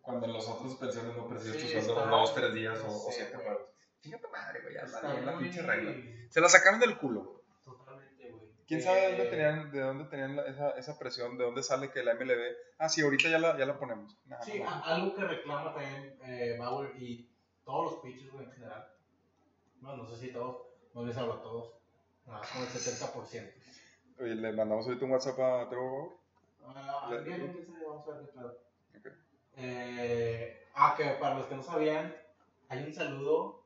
Cuando en las otras suspensiones no percibes tu Sí, sueldo está- dos, tres días o, o siete juegos. Fíjate madre, güey, ya la, la pinche regla. Se la sacaron del culo. ¿Quién sabe de dónde Eh, tenían, de dónde tenían la- esa, esa presión? ¿De dónde sale que la MLB? Ah, sí, ahorita ya la, ya la ponemos. Nah, Sí, no, a- algo que reclama también eh, Bauer y todos los pitchers, en general. No, no sé si todos, no les hablo a todos. Nada, como el 70%. Oye, le mandamos ahorita un WhatsApp a Trevor Bauer. Ah, bien, vamos a ver. Eh, ah, que para los que no sabían, hay un saludo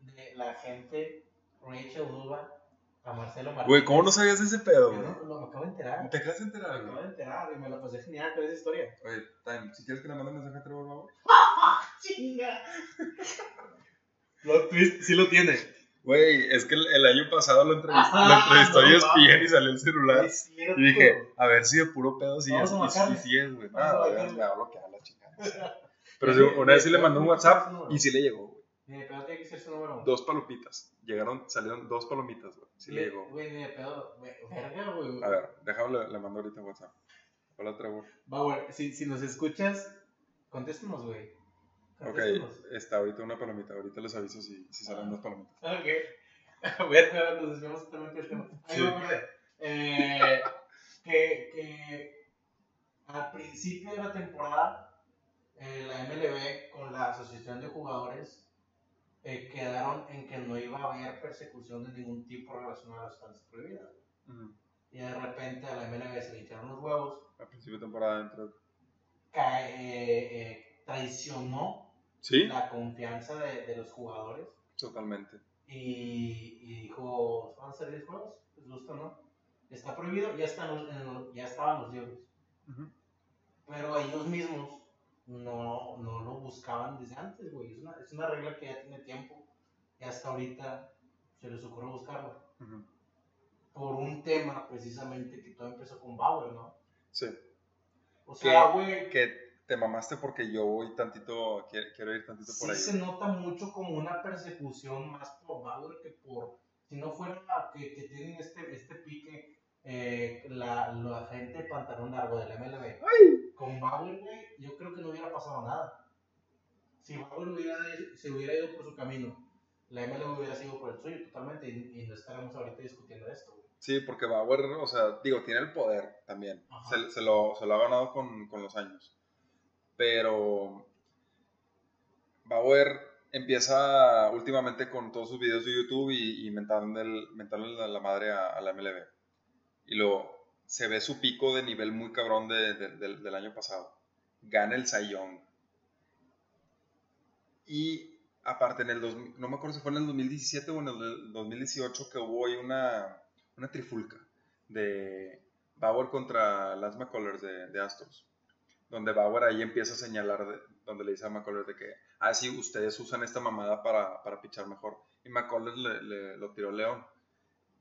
de la gente Rachel Uva a Marcelo Martínez. Güey, ¿cómo no sabías de ese pedo, güey? no- lo acabo de enterar. ¿Te acabas de Me enterar, acabo güey? de enterar y me la pasé genial con esa historia. Oye, Time, si quieres que le mande un mensaje a Trevor Bauer. ¡Chinga! Lo twist sí lo tiene. Güey, es que el, el año pasado lo entrevistó, Ah, lo entrevistó no ESPN y salió el celular. Es. Y dije, a ver si de puro pedo sí Vamos es. a Y, y sí es, güey. Ah, marcarle. me va a bloquear la chingada. Pero una vez sí le mandó un WhatsApp y sí le llegó, güey. Ni de pedo tiene que ser su número uno. Dos palomitas. Llegaron, salieron dos palomitas, güey. Sí le llegó. Güey, ni de pedo. ve- Verga, güey. A ver, déjame, le, le mando ahorita WhatsApp. Hola, Trevor. Bauer, si, si nos escuchas, contéstanos, güey. Ok, Contéstanos. está ahorita una palomita. Ahorita les aviso si, si salen dos palomitas. Ok. Verga, nos desviamos totalmente del tema. Ahí Sí. me acordé. Eh, que, que al principio de la temporada, eh, la MLB con la Asociación de Jugadores eh, quedaron en que no iba a haber persecución de ningún tipo relacionada a las sustancias prohibidas. Ujú. Y de repente a la MLB se le echaron los huevos, A principio de temporada entró. cae- eh, eh, traicionó Sí, la confianza de, de los jugadores totalmente. y, y dijo, ¿van a ser 10 juegos? ¿Les gusta o no? Está prohibido, ya, están, ya estaban los libros. Ujú. Pero ellos mismos no, no lo buscaban desde antes, güey. Es una, es una regla que ya tiene tiempo y hasta ahorita se les ocurre buscarlo. Por un tema precisamente que todo empezó con Bauer, ¿no? Sí. O sea, güey, Que te mamaste porque yo voy tantito, quiero, quiero ir tantito por sí ahí. se nota mucho como una persecución más por Bauer que por. Si no fuera que, que tienen este, este pique, eh, la, la gente pantalón largo de la MLB. Con Bauer, güey, yo creo que no hubiera pasado nada. Si Bauer hubiera, se hubiera ido por su camino, la MLB hubiera sido por el suyo totalmente y, y no estaríamos ahorita discutiendo esto, güey. Sí, porque Bauer, o sea, digo, tiene el poder también. Se, se lo, se lo ha ganado con, con los años. Pero Bauer empieza últimamente con todos sus videos de YouTube y, y mentándole, mentándole la, la madre a, a la MLB. Y luego se ve su pico de nivel muy cabrón de- de- del- año pasado. Gana el Cy Young. Y aparte, en el 2000 no me acuerdo si fue en el 2017 o en el 2018 que hubo ahí una, una trifulca de Bauer contra Lance McCullers de, Astros. Donde Bauer ahí empieza a señalar, de- donde le dice a McCullers de que, ah, ustedes usan esta mamada para, para pichar mejor. Y McCullers le, le- lo tiró León.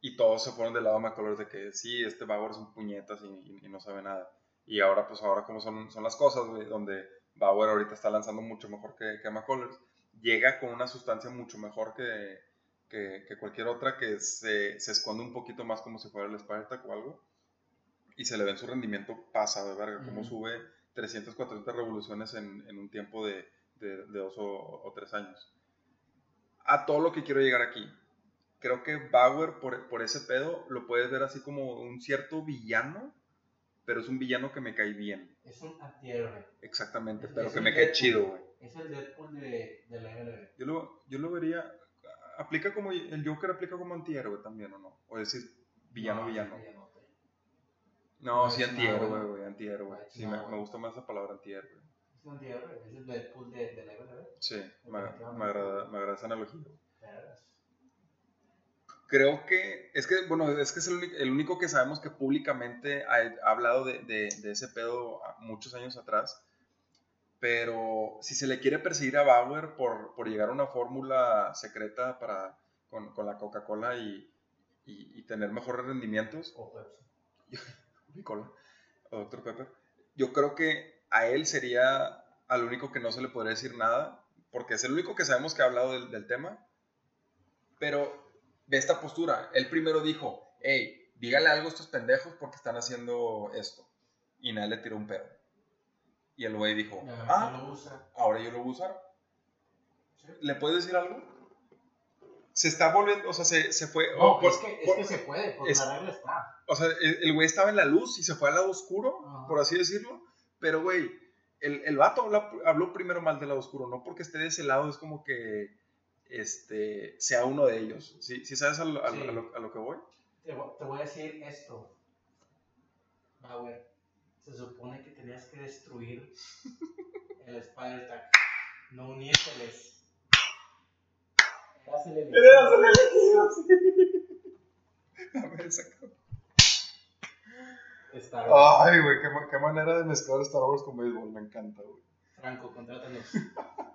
Y todos se fueron del lado de McCullers de que sí, este Bauer es un puñetas y, y- y no sabe nada. Y ahora, pues ahora como son, son las cosas, güey, donde Bauer ahorita está lanzando mucho mejor que, que McCullers, llega con una sustancia mucho mejor que, que, que cualquier otra que se, se esconde un poquito más como si fuera el Spartak o algo. Y se le ve en su rendimiento pasa de verga, como Ujú. sube 300, 400 revoluciones en, en un tiempo de, de, de dos o, o tres años. A todo lo que quiero llegar aquí. Creo que Bauer, por, por ese pedo, lo puedes ver así como un cierto villano, pero es un villano que me cae bien. Es un antihéroe. Exactamente, Es- pero es que me cae chido, güey. Es el Deadpool de, de la MLB. Yo lo, yo lo vería. Aplica como. El Joker aplica como antihéroe también, ¿o no? O decir, villano, No, villano. No, No sí, antihéroe, güey, antihéroe. Sí, me, me gusta más la palabra antihéroe. Es un antihéroe. Es el Deadpool de, de la MLB. Sí, me, me agrada, me agrada esa analogía. Creo que. Es que, bueno, es que es el único, el único que sabemos que públicamente ha, ha hablado de, de, de ese pedo muchos años atrás. Pero si se le quiere perseguir a Bauer por, por llegar a una fórmula secreta para, con, con la Coca-Cola y, y, y tener mejores rendimientos, O Pepsi. Coca-Cola o Dr. Pepper, yo creo que a él sería al único que no se le podría decir nada, porque es el único que sabemos que ha hablado del, del tema, pero de esta postura, él primero dijo, hey, dígale algo a estos pendejos porque están haciendo esto, y nadie le tiró un pedo. Y el güey dijo, ah, ahora yo lo voy a usar. Sí. ¿Le puedes decir algo? Se está volviendo, o sea, se, se fue... No, o por- es, que, es por- que se puede, porque es- la regla está. o sea, el, el güey estaba en la luz y se fue al lado oscuro, Ajá. por así decirlo. Pero, güey, el, el vato habló, habló primero mal del lado oscuro. No porque esté de ese lado es como que este, sea uno de ellos. ¿Sí, sí sabes a lo, a lo- Sí. a lo- a lo que voy? Te, vo- te voy a decir esto. Bauer, se supone que tenías que destruir el Spider Tag, no unírseles. Eras el elegido. Star Wars. Ay, güey, qué, qué manera de mezclar Star Wars con béisbol. Me encanta, güey. Franco, contrátanos.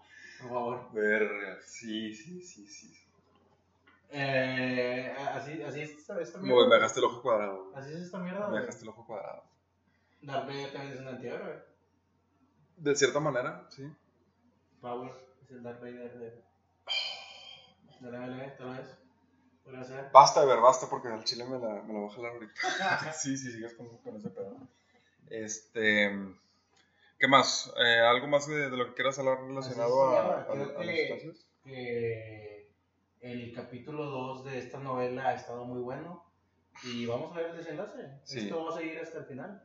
Por favor. Verga, sí, sí, sí, sí. Eh, así, así es esta, esta Güey, mierda. me dejaste el ojo cuadrado, güey. Así es esta mierda. Me dejaste el ojo cuadrado. Darth Vader también es un antihéroe. De cierta manera, sí. Power es el Darth Vader de, de la MLB, tal vez. Podría ser. Basta de ver, basta porque al chile me la, me la voy a jalar ahorita. sí, sí, sigues con, con ese pedo. Este. ¿Qué más? Eh, ¿Algo más de, de lo que quieras hablar relacionado a, a- creo a que- que el capítulo 2 de esta novela ha estado muy bueno y vamos a ver el desenlace. Sí. Esto va a seguir hasta el final.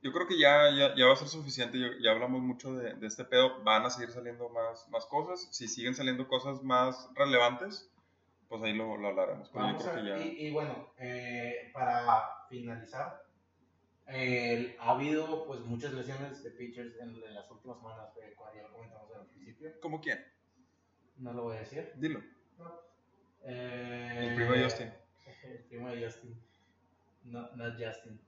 Yo creo que ya, ya, ya va a ser suficiente. Ya, ya hablamos mucho de, de este pedo. Van a seguir saliendo más, más cosas. Si siguen saliendo cosas más relevantes, pues ahí lo, lo hablaremos. Pero yo creo a- que ya. y, y bueno, eh, para finalizar, eh, ha habido pues muchas lesiones de pitchers en, en las últimas semanas, eh, como ya lo comentamos al principio. ¿Cómo quién? No lo voy a decir. Dilo. Eh, El primo de Justin. El primo de Justin. No, not Justin,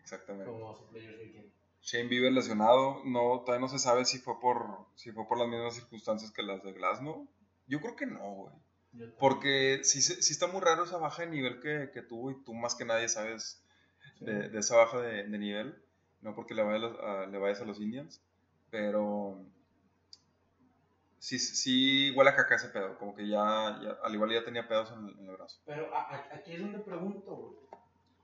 Exactamente. como su Players Weekend. Shane Bieber lesionado, no, todavía no se sabe si fue por si fue por las mismas circunstancias que las de Glasnow. Yo creo que no, güey. Porque sí, sí está muy raro esa baja de nivel que, que tuvo y tú más que nadie sabes Sí. de, de esa baja de, de nivel. No porque le vayas, a, le vayas a los Indians, pero sí, sí huele a caca ese pedo. Como que ya, ya- al igual ya tenía pedos en el, en el brazo. Pero a- a- aquí es donde pregunto, güey.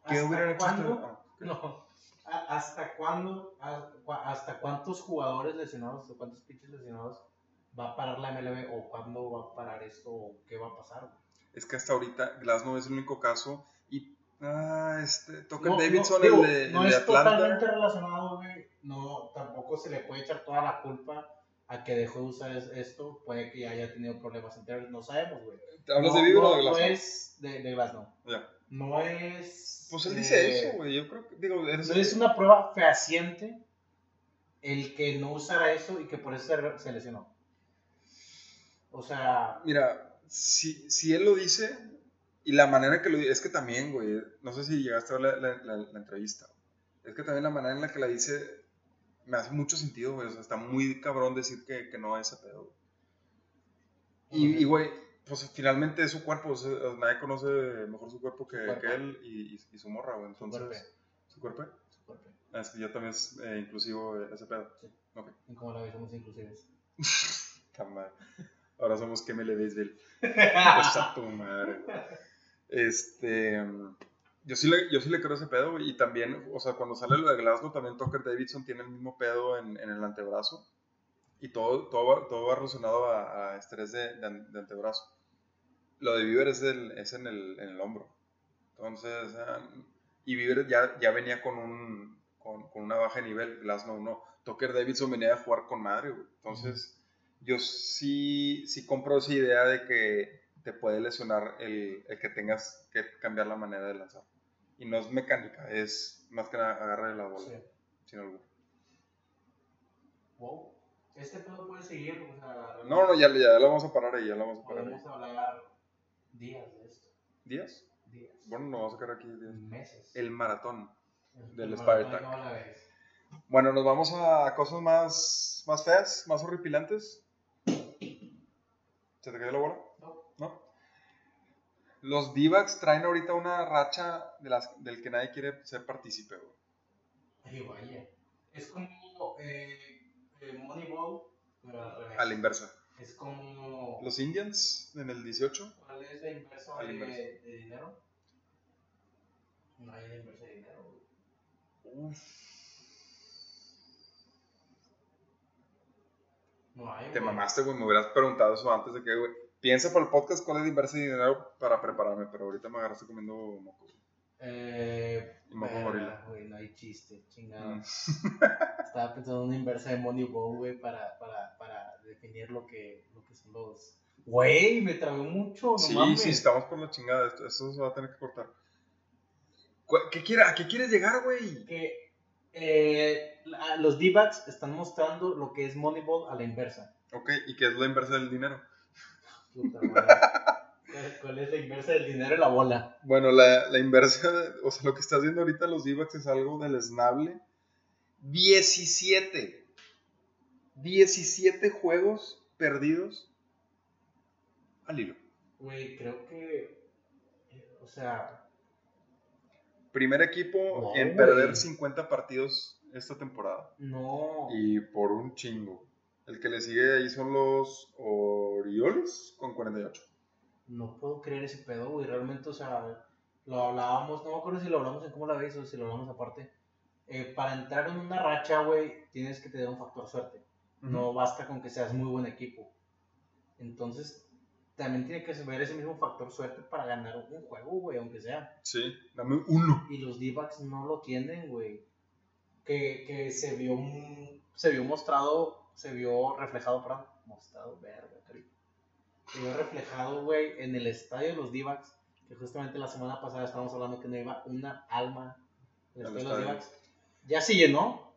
¿Qué ¿Hasta hubieran hecho? Ah. No. ¿A- ¿Hasta cuándo? ¿Hasta cuántos jugadores lesionados o cuántos pitchers lesionados va a parar la MLB o cuándo va a parar esto o qué va a pasar? güey? Es que hasta ahorita Glasnow es el único caso ah, este, Tucker No, Davidson, no, digo, el de, no el de es Atlanta. totalmente relacionado, güey. No, tampoco se le puede echar toda la culpa a que dejó de usar es- esto, puede que haya tenido problemas anteriores, no sabemos, güey. ¿Te hablas no, de Bieber no, o de No Glass? es de, de Glass, no. Ya. No es... Pues él eh, dice eso, güey. Yo creo que, digo, eres No es una prueba fehaciente el que no usara eso y que por eso se, se lesionó. O sea, Mira, si, si él lo dice, y la manera que lo dice, es que también, güey, no sé si llegaste a ver la, la- la- la entrevista, es que también la manera en la que la dice me hace mucho sentido, güey, o sea, está muy cabrón decir que, que no es ese pedo. güey. Y, y, güey, pues finalmente es su cuerpo, o sea, nadie conoce mejor su cuerpo que, cuerpo. que él y, y- y su morra, güey, entonces... ¿Su cuerpo? su cuerpo. Ah, es que yo también es eh, inclusivo ese pedo. Sí. Ok. Y como la vez somos inclusives. Está mal. Ahora somos que me le Béisbol. Está tu madre. Este. Yo sí, le, yo sí le creo ese pedo, güey. Y también, o sea, cuando sale lo de Glasgow, también Tucker Davidson tiene el mismo pedo en, en el antebrazo. Y todo, todo, va, todo va relacionado a, a estrés de, de an- de antebrazo. Lo de Bieber es, del- es en, el, en el hombro. Entonces, ah, y Bieber ya, ya venía con, un, con, con una baja de nivel, Glasgow no. Tucker Davidson venía a jugar con madre, güey. Entonces, yo sí, sí compro esa idea de que te puede lesionar el, el que tengas que cambiar la manera de lanzar. Y no es mecánica, es más que nada agarre la bola, Sí. sin albur. Wow. Este pedo puede seguir. O sea, No, no, ya, ya la vamos a parar ahí, ya la vamos a parar ahí. Podemos hablar días de esto. ¿Días? Días. Bueno, nos vamos a sacar aquí días. Meses. El maratón. del El. ¿cómo la ves? Bueno, nos vamos a cosas más, más feas, más horripilantes. ¿Se te cayó la bola? No. Los D-backs traen ahorita una racha de las, del que nadie quiere ser partícipe, güey. Ay, vaya. Es como eh, eh, Moneyball, pero al revés. A la inversa. Es como. Los Indians en el 18. ¿Cuál es la inversa de, dinero? No hay la inversa de dinero. güey. No hay. Te güey. mamaste, güey. Me hubieras preguntado eso antes de que, güey. Piensa para el podcast cuál es la inversa de dinero para prepararme, pero ahorita me agarraste comiendo moco. Eh. Moco gorila. güey, no hay chiste, chingado. Mm. Estaba pensando en una inversa de Moneyball, güey, para, para, para definir lo que, lo que son los. Güey, me trabé mucho, no Sí, mames. sí, estamos por la chingada. Esto, esto se va a tener que cortar. ¿Cu- ¿Qué quiere, ¿A qué quieres llegar, güey? que eh, los D-backs están mostrando lo que es Moneyball a la inversa. Ok, ¿y qué es la inversa del dinero? Puta madre. ¿Cuál- ¿Cuál es la inversa del dinero y la bola? Bueno, la, la inversa, o sea, lo que está haciendo ahorita los d es algo deleznable. 17. 17 juegos perdidos al hilo. Güey, creo que. eh, O sea, Primer equipo No, en perder 50 partidos esta temporada. no. Y por un chingo. El que le sigue ahí son los Orioles con 48. No puedo creer ese pedo, güey. Realmente, o sea, lo hablábamos, no me acuerdo si lo hablamos en cómo la ves o si lo hablamos aparte. Eh, para entrar en una racha, güey, tienes que tener un factor suerte. No basta con que seas muy buen equipo. Entonces, también tiene que ver ese mismo factor suerte para ganar un juego, güey, aunque sea. Sí, dame uno. Y los D-backs no lo tienen, güey. Que, que se vio se vio mostrado, se vio reflejado, perdón, mostrado, verga, cari- Se vio reflejado, güey, en el estadio de los D-backs, que justamente la semana pasada estábamos hablando que no iba una alma en el estadio de los. D-backs. Ya se llenó,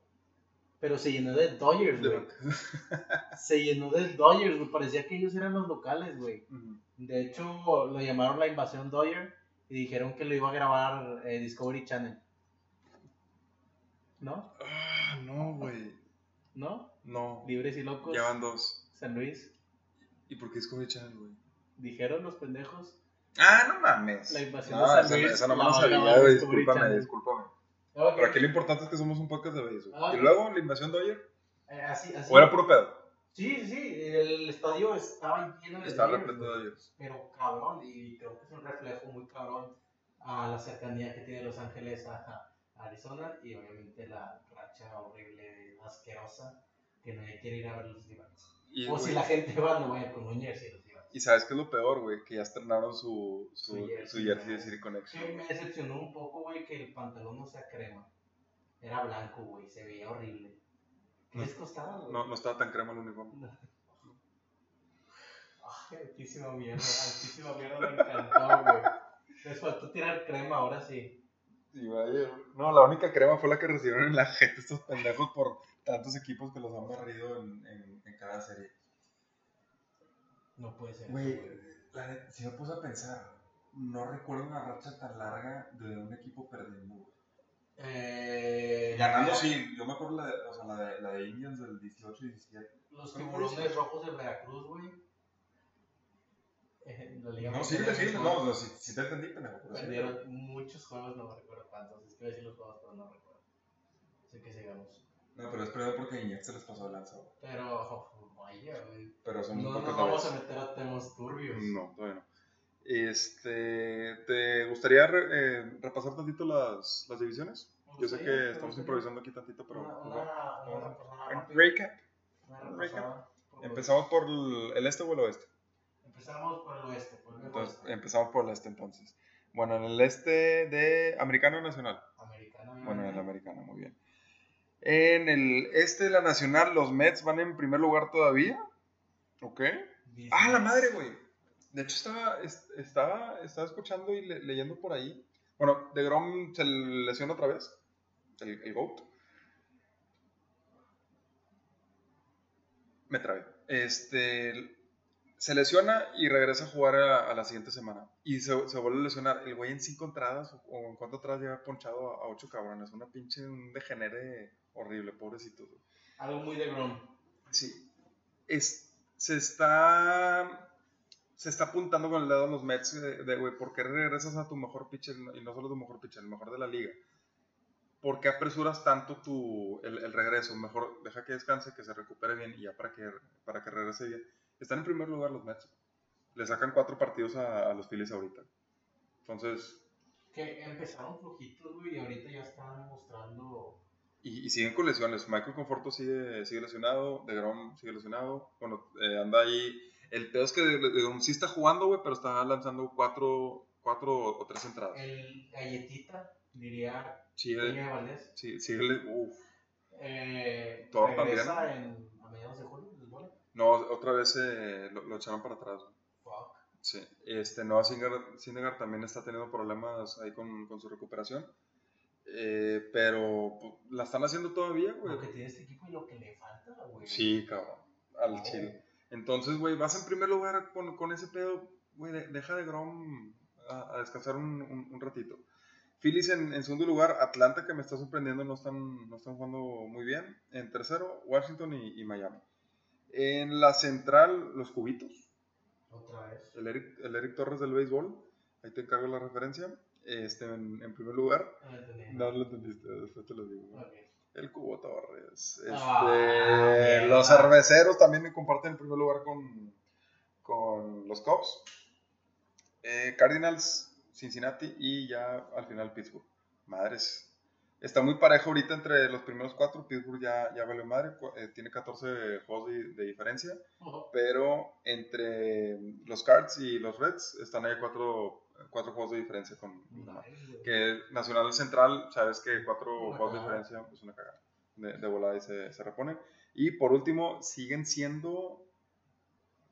pero se llenó de Dodgers, güey. Se llenó de Dodgers, güey. Parecía que ellos eran los locales, güey. De hecho, lo llamaron la invasión Dodger y dijeron que lo iba a grabar eh, Discovery Channel. ¿No? Ah, no, güey. ¿No? No. Libres y locos. Ya van dos. San Luis. ¿Y por qué Discovery Channel, güey? Dijeron los pendejos. Ah, no mames. La invasión no, de San esa, Luis esa no me la sabía, güey. Discúlpame, discúlpame. Ok. Pero aquí lo importante es que somos un podcast de béisbol. Ah, Y ok. luego, la invasión Dodger. Eh, así, así. ¿O era puro pedo? Sí, sí, el estadio estaba lleno de Estaba repleto de. Dodgers. Pero cabrón, y creo que es un reflejo muy cabrón a la cercanía que tiene Los Ángeles a, a Arizona y obviamente la racha horrible, asquerosa, que nadie quiere ir a ver los. Y, O si la gente va, no vaya con un jersey los D-backs. y sabes qué es lo peor, güey, que ya estrenaron su, su, Su su jersey, de ¿no? City Connection. me decepcionó un poco, güey, que el pantalón no sea crema. Era blanco, güey, se veía horrible. ¿Qué les costaba, güey? No, no estaba tan crema el uniforme. Ay, altísima mierda, altísima mierda, me encantó, güey. Les faltó tirar crema, ahora sí. Sí, vaya. No, la única crema fue la que recibieron en la gente estos pendejos por tantos equipos que los han barrido en, en, en cada serie. No puede ser. Güey, si me puse a pensar, no recuerdo una racha tan larga de un equipo perdiendo. Eh, Ganando sí, yo me acuerdo la de, o sea, la de, la de Indians del 18-17. Los Pero tiburones buenísimo. rojos de Veracruz, güey. Eh, No, sí, sí, no, no, sí, sí te entendí, pendejo. Perdieron muchos juegos, no me recuerdo cuántos. Es que voy a decir los juegos, pero no recuerdo. Sé que sigamos. No, pero es peor porque Iñak se les pasó de lanza, güey. Pero, vaya, güey. Pero son No nos vamos a meter a temas turbios. No, todavía no. Este, ¿te gustaría re- eh, repasar tantito las, las divisiones? Yo sé Sí, que estamos gustaría. improvisando aquí tantito, pero... Una, pues, una, una repasada Un rápida, Recap. una recap. por- Empezamos por el, el este o el oeste. Empezamos por el oeste. Por el Entonces, oeste. empezamos por el este entonces. Bueno, en el este de Americano Nacional. Americano. Bueno, en el obviamente. americano, muy bien. En el este de la Nacional, los Mets van en primer lugar todavía. ¿Ok? Diez Ah, la madre, güey. De hecho, estaba, es- estaba, estaba escuchando y le- leyendo por ahí. Bueno, de Grom se lesiona otra vez. El, el GOAT. Me trabé. Este. Se lesiona y regresa a jugar a, a la siguiente semana. Y se, se vuelve a lesionar. El güey en cinco entradas o, o en cuatro entradas ya ha ponchado a, a ocho cabrones. Una pinche un degenere horrible, pobrecito. güey. Algo muy de Grom. Sí. Es, se está. Se está apuntando con el dedo a los Mets de, de, güey, ¿por qué regresas a tu mejor pitcher? Y no solo tu mejor pitcher, el mejor de la liga. ¿Por qué apresuras tanto tu, el, el regreso? Mejor deja que descanse, que se recupere bien y ya para que, para que regrese bien. Están en primer lugar los Mets. Le sacan cuatro partidos a, a los Phillies ahorita. Entonces, Que empezaron flojitos, güey, y ahorita ya están mostrando. Y, y siguen con lesiones. Michael Conforto sigue, sigue lesionado. DeGrom sigue lesionado. Bueno, eh, anda ahí. El peor es que DeGrom sí está jugando, güey, pero está lanzando cuatro, cuatro o tres entradas. El galletita, diría Peña de Valdés. sí, sigue le- uf. Eh, Thor en, a mediados de julio. No, otra vez eh, lo, lo echaron para atrás. Fuck. Sí. Este, Noah Syndergaard, Syndergaard también está teniendo problemas ahí con, con su recuperación. Eh, pero pues, la están haciendo todavía, güey. Lo que tiene este equipo y lo que le falta, güey. Sí, cabrón. Al chile. Entonces, güey, vas en primer lugar con, con ese pedo, güey, de- deja de Grom a, a descansar un, un- un ratito. Phillies en, en segundo lugar, Atlanta, que me está sorprendiendo, no están, no están jugando muy bien. En tercero, Washington y, y Miami. En la central, los cubitos. Otra vez. El Eric, el Eric Torres del béisbol. Ahí te encargo la referencia. Este, en, en primer lugar. No lo entendí. No lo entendiste, después te lo digo. El Cubo Torres. Este, Ah, mierda. los cerveceros también comparten el primer lugar con, con los Cubs. Eh, Cardinals, Cincinnati y ya al final Pittsburgh. Madres. Está muy parejo ahorita entre los primeros cuatro. Pittsburgh ya, ya valió madre. eh, tiene 14 juegos de, de diferencia. Pero entre los Cards y los Reds están ahí cuatro, cuatro juegos de diferencia con Nice, que Nacional Central, sabes que cuatro juegos de diferencia es una cagada. De, de volada y se, se reponen. Y por último, siguen siendo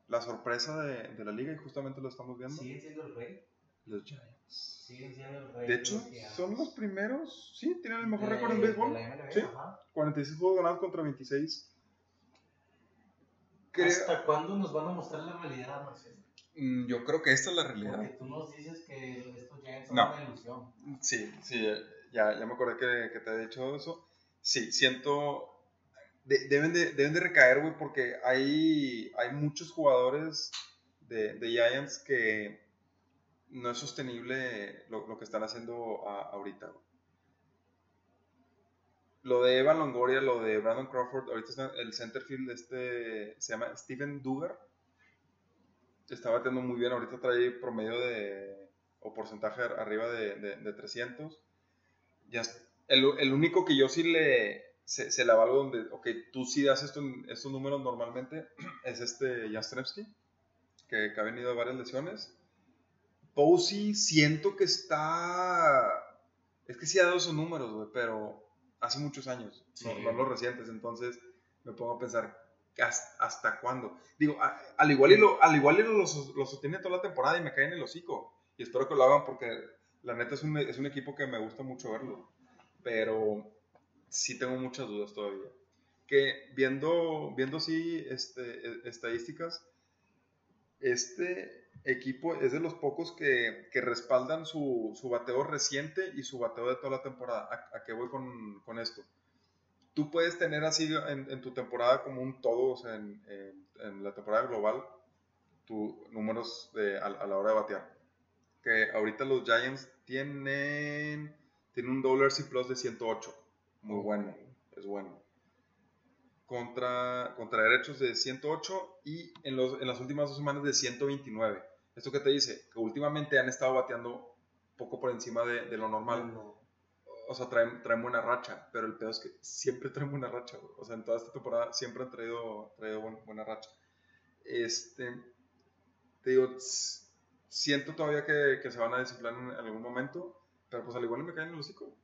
la sorpresa de, de la liga y justamente lo estamos viendo. ¿Siguen siendo el rey? Los Giants. Siguen siendo el rey. De hecho, los son los primeros, sí, tienen el mejor récord en béisbol. MLB, Sí. ajá. 46 juegos ganados contra 26. Creo- ¿Hasta cuándo nos van a mostrar la realidad, Marcelo? Mm, yo creo que esta es la realidad. Porque tú nos dices que estos Giants son No. una ilusión. Sí, sí, ya, ya me acordé que, que te he dicho eso. Sí, siento. de- deben, de, deben de recaer, güey, porque hay, hay muchos jugadores de, de Giants que no es sostenible lo, lo que están haciendo a- ahorita, güey. Lo de Evan Longoria, lo de Brandon Crawford, ahorita está el centerfield este, se llama Steven Dugar. Está batiendo muy bien, ahorita trae promedio de, o porcentaje arriba de, de, de 300. Ya, el, el único que yo sí le, se, se la valgo donde, ok, tú sí das esto, estos números normalmente, es este Jastrzemski, que, que ha venido de varias lesiones. Posey siento que está, es que sí ha dado sus números, güey, pero hace muchos años, no, Sí. no los recientes, entonces me pongo a pensar, ¿hasta, hasta cuándo? Digo, al igual y lo, al igual y lo, lo sostiene toda la temporada y me cae en el hocico. Y espero que lo hagan porque la neta es un, es un equipo que me gusta mucho verlo. Pero sí tengo muchas dudas todavía. Que viendo, viendo sí este, e- estadísticas, este equipo es de los pocos que, que respaldan su, su bateo reciente y su bateo de toda la temporada. ¿A, a qué voy con, con esto? Tú puedes tener así en, en tu temporada como un todo, o sea, en, en- en la temporada global, tus números de, a, a la hora de batear. Que ahorita los Giants tienen, tienen un WRC Plus de 108. Muy bueno, es bueno. Contra, contra derechos de 108 y en, los, en las últimas dos semanas de 129. ¿Esto qué te dice? Que últimamente han estado bateando poco por encima de, de lo normal. O sea, traen, traen buena racha, pero el peor es que siempre traen buena racha. O sea, en toda esta temporada siempre han traído, traído buen- buena racha. Este, te digo, siento todavía que, que se van a desinflar en, algún momento, pero pues al igual me caen en el hocico.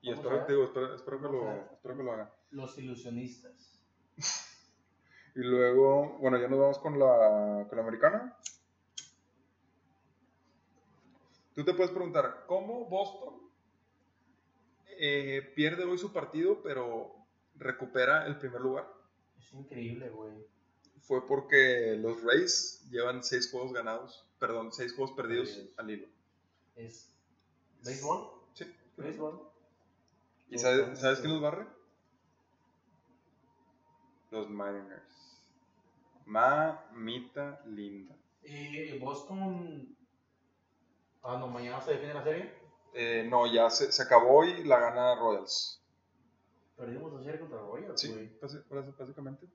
Y espero, te digo, espero, espero que lo, espero que lo hagan. Los ilusionistas. Y luego, bueno, ya nos vamos con la, con la americana. Tú te puedes preguntar, ¿cómo Boston eh, pierde hoy su partido, pero recupera el primer lugar? Es increíble, güey. Fue porque los Rays llevan seis juegos ganados, perdón, seis juegos perdidos al hilo. Es. ¿Béisbol? Sí. ¿Béisbol? ¿Y sabes, sabes quién los barre? Los Mariners. Mamita linda. Y Boston. Ah, no, mañana se define la serie. Eh, no, ya se, se acabó y la gana Royals. Perdimos serie contra Royals, Sí, güey. básicamente.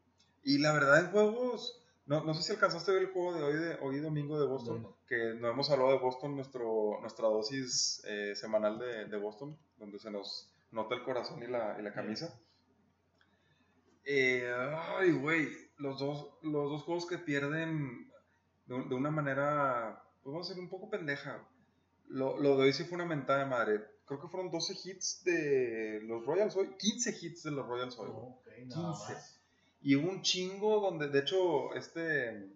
Y la verdad en juegos, no, no sé si alcanzaste a ver el juego de hoy, de, hoy domingo de Boston, No. que no hemos hablado de Boston, nuestro, nuestra dosis eh, semanal de, de Boston, donde se nos nota el corazón y la, y la camisa. Eh, ay, güey, los dos, los dos juegos que pierden de, de una manera, pues vamos a ser un poco pendeja. Lo, lo de hoy sí fue una mentada de madre. Creo que fueron 12 hits de los Royals hoy, 15 hits de los Royals hoy. Nada 15. más. Y hubo un chingo donde, de hecho, este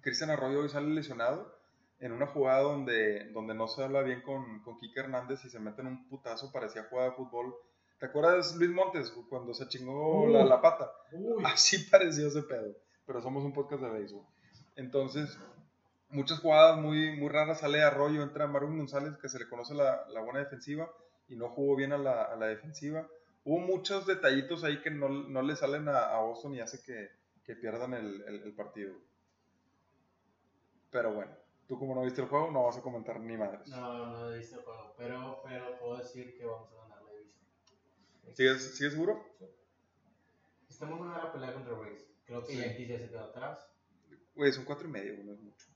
Cristian Arroyo hoy sale lesionado en una jugada donde, donde no se habla bien con, con Kike Hernández y se meten un putazo, parecía jugada de fútbol. ¿Te acuerdas Luis Montes cuando se chingó la, la pata? Uy, Así pareció ese pedo. Pero somos un podcast de béisbol. Entonces, muchas jugadas muy, muy raras. Sale Arroyo, entra Marvin González, que se le conoce la, la buena defensiva, y no jugó bien a la, a la defensiva. Hubo muchos detallitos ahí que no, no le salen a, a Boston y hace que, que pierdan el, el- el partido. Pero bueno, tú como no viste el juego, no vas a comentar ni madres. no, no he visto el juego. Pero, pero puedo decir que vamos a ganar la división. ¿Sigues, ¿Sigues seguro? Está muy buena la pelea contra Rays. Creo que Sí. Yankees ya se quedó atrás. Güey, son cuatro y medio, no es mucho.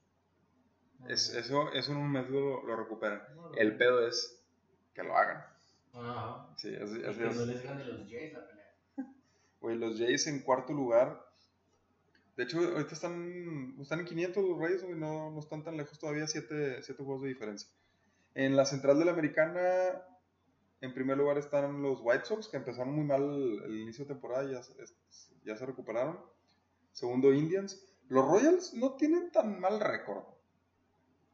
Es, eso, eso en un mes lo, lo recuperan. El pedo es que lo hagan. Ajá. Sí, así, es. no les gane los Jays la pelea. Güey, los Jays en cuarto lugar. De hecho, ahorita están, están en 500 los güey, no, no están tan lejos todavía, 7 juegos de diferencia. En la central de la americana, en primer lugar están los White Sox, que empezaron muy mal el, inicio de temporada, ya, ya se recuperaron. Segundo, Indians. Los Royals no tienen tan mal récord.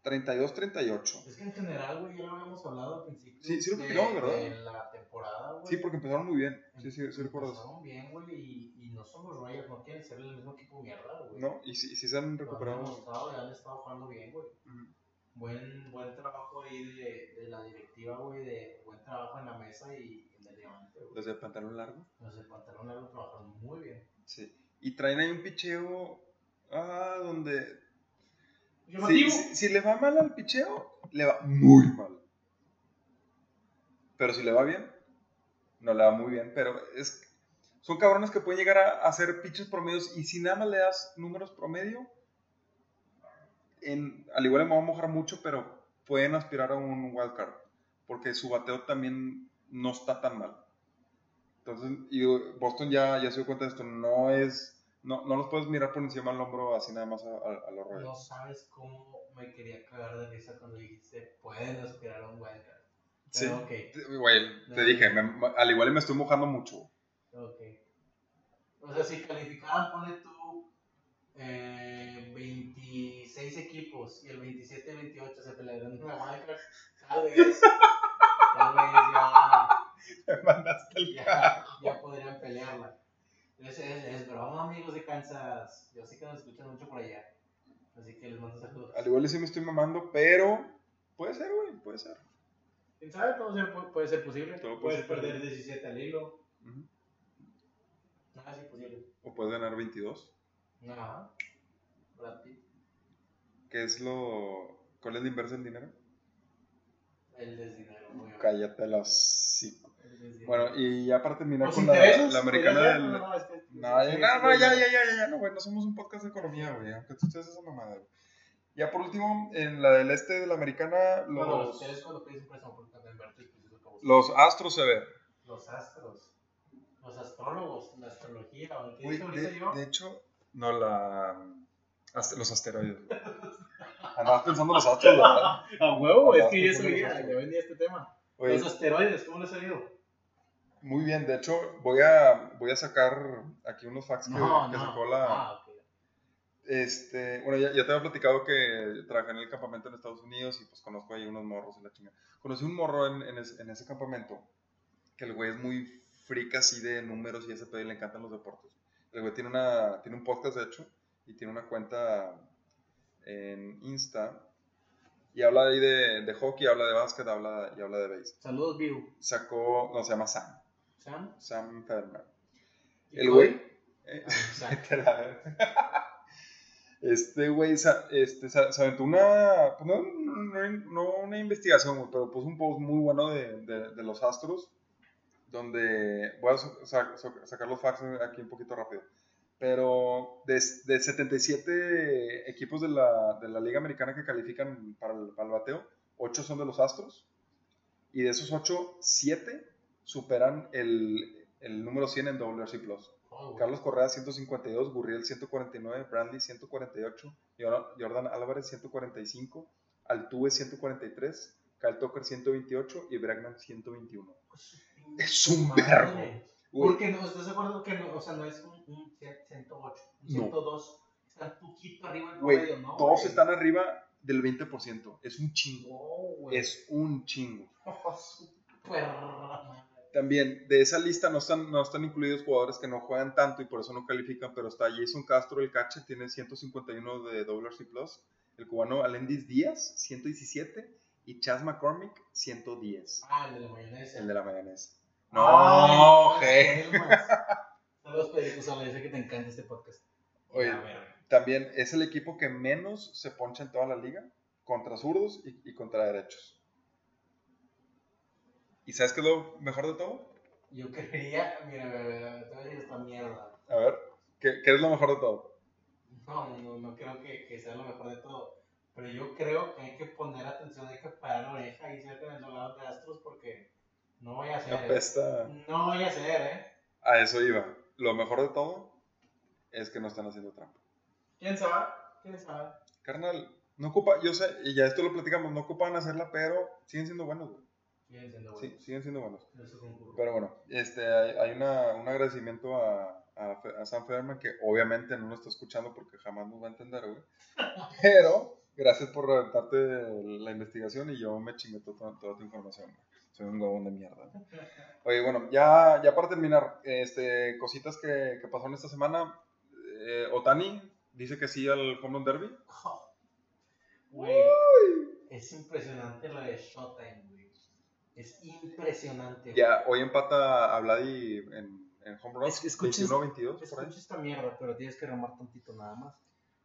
32-38. Es que en general, güey, ya lo habíamos hablado al principio. Sí, sí lo platicamos, ¿verdad? De la temporada, güey. Sí, porque empezaron muy bien. Sí, sí, sí recuerdo eso. Empezaron bien, güey, y, y no son los Royals, no quieren ser el mismo equipo mierda, güey. No, y sí, sí se han recuperado. demostrado y han estado jugando bien, güey. Buen, buen trabajo ahí de, de la directiva, güey, de buen trabajo en la mesa y en el diamante, güey. Los de pantalón largo. Los de pantalón largo trabajaron muy bien. Sí. Y traen ahí un picheo. Ah, donde. Si, Llamativo. si- si le va mal al picheo, le va muy mal. Pero si le va bien, no le va muy bien. Pero es. Son cabrones que pueden llegar a hacer pitches promedios. Y si nada más le das números promedio, en, al igual me va a mojar mucho, pero pueden aspirar a un wildcard. Porque su bateo también no está tan mal. Entonces, y Boston ya, ya se dio cuenta de esto. No es. No, no los puedes mirar por encima del hombro así nada más a, a- a los Royals. No sabes cómo me quería cagar de risa cuando dijiste pueden aspirar a un wildcard. Sí. Pero ok, Te- dije, me- al igual me estoy mojando mucho. ok. O sea, si calificaban, pone tú eh, 26 equipos y el 27 y 28 se pelearon en la wildcard, tal vez, tal vez ya, Me mandaste el ya, ya podrían pelearla. Es, es, es broma, amigos de Kansas. Yo sé que nos escuchan mucho por allá. Así que les mando saludos. Al igual sí me estoy mamando, pero puede ser, güey, puede ser. ¿Quién sabe? Todo ser- puede ser posible. Todo puede Puedes ser perder 17 al hilo. Ujú. Nada es imposible. O puedes ganar 22. Ajá. Brad Pitt. ¿Qué es lo. ¿Cuál es la inversa del dinero? El desdinero, obviamente. Cállate los. Bueno, y ya para terminar ¿Los con la, la americana del. No, no, es que- No, ya, ya, ya, ya, no, güey, no somos un podcast de economía, güey, aunque tú estés esa mamada, güey. Ya por último, en la del este de la americana, los pues los astros se ven. Los astros. Los astrólogos, la astrología. ¿o ¿Qué dije ahorita de, yo? de hecho, no la. los asteroides. Andabas pensando los astros, ¿verdad? A huevo, es que ya sabía, ya vendía este tema. Los asteroides, ¿cómo les ha ido? Muy bien, de hecho, voy a, voy a sacar aquí unos facts que, No, que no. sacó la. Ah, ok. Este, bueno, ya, ya te había platicado que trabajé en el campamento en Estados Unidos y pues conozco ahí unos morros y la chinga. Conocí un morro en, en, es- en ese campamento que el güey es muy freak así de números y ese pedo y le encantan los deportes. El güey tiene, una, tiene un podcast de hecho y tiene una cuenta en Insta y habla ahí de, de hockey, habla de básquet, habla, y habla de base. Saludos, Viu. Sacó, no, se llama Sam, Sam. Sam Federman. ¿Y El güey... eh, Ah, verga. Este güey este, se aventó una, pues no, no, no una investigación, pero puso un post muy bueno de, de, de los astros, donde voy a sa- sa- sa- sacar los facts aquí un poquito rápido. Pero de, de 77 equipos de la, de la Liga Americana que califican para el, para el bateo, 8 son de los astros. Y de esos 8, 7 superan el, el número 100 en WRC Plus. Oh, güey. Carlos Correa 152, Gurriel 149, Brandley 148, Jordan Álvarez 145, Altuve 143, Kyle Tucker 128 y Bregman 121. Es un. Güey, Porque no, ¿estás de acuerdo que no, o sea, no es un, un 108, un No. 102? Está un poquito arriba del promedio, ¿no? todos güey? están arriba del 20%. Es un chingo. Oh. Es un chingo. Oh. También de esa lista no están, no están incluidos jugadores que no juegan tanto y por eso no califican, pero está Jason Castro, el catcher, tiene 151 de WRC Plus. El cubano Alendis Díaz, 117. Y Chas McCormick, 110. Ah, el de la mayonesa. El de la mayonesa. Ay, No, je. gelmas. Saludos, Pedrito Sola, yo sé que te encanta este podcast. Oye. A ver. También es el equipo que menos se poncha en toda la liga contra zurdos y, y contra derechos. ¿Y sabes qué es lo mejor de todo? Yo creería, mira, te voy a decir esta mierda. A ver, ¿qué, qué es lo mejor de todo? No, no, no creo que, que sea lo mejor de todo. Pero yo creo que hay que poner atención, hay que parar la oreja ahí cerca de los lados de Astros porque no voy a hacer. ¿eh? Apesta. No voy a hacer, ¿eh? A eso iba. Lo mejor de todo es que no están haciendo trampa. ¿Quién sabe? ¿Quién sabe? Carnal, no ocupa, yo sé, y ya esto lo platicamos, no ocupan hacerla, pero siguen siendo buenos, güey. Siguen siendo Sí, buenos. siguen siendo buenos. Pero bueno, este, hay, hay una, un agradecimiento a, a, a Sam Federman que obviamente no nos está escuchando porque jamás nos va a entender, güey. Pero gracias por reventarte la investigación y yo me chingué to- toda, toda tu información. güey. Soy un huevón de mierda. Oye, bueno, ya, ya para terminar, este, cositas que, que pasaron esta semana. Eh, Otani dice que sí al Home Run Derby. Güey, es impresionante lo de Showtime. Es impresionante. güey. Ya, hoy empata a Vladi en, en Home Runs, Es que escuches- 21-22 por ahí. Escucha esta mierda, pero tienes que remar tantito nada más.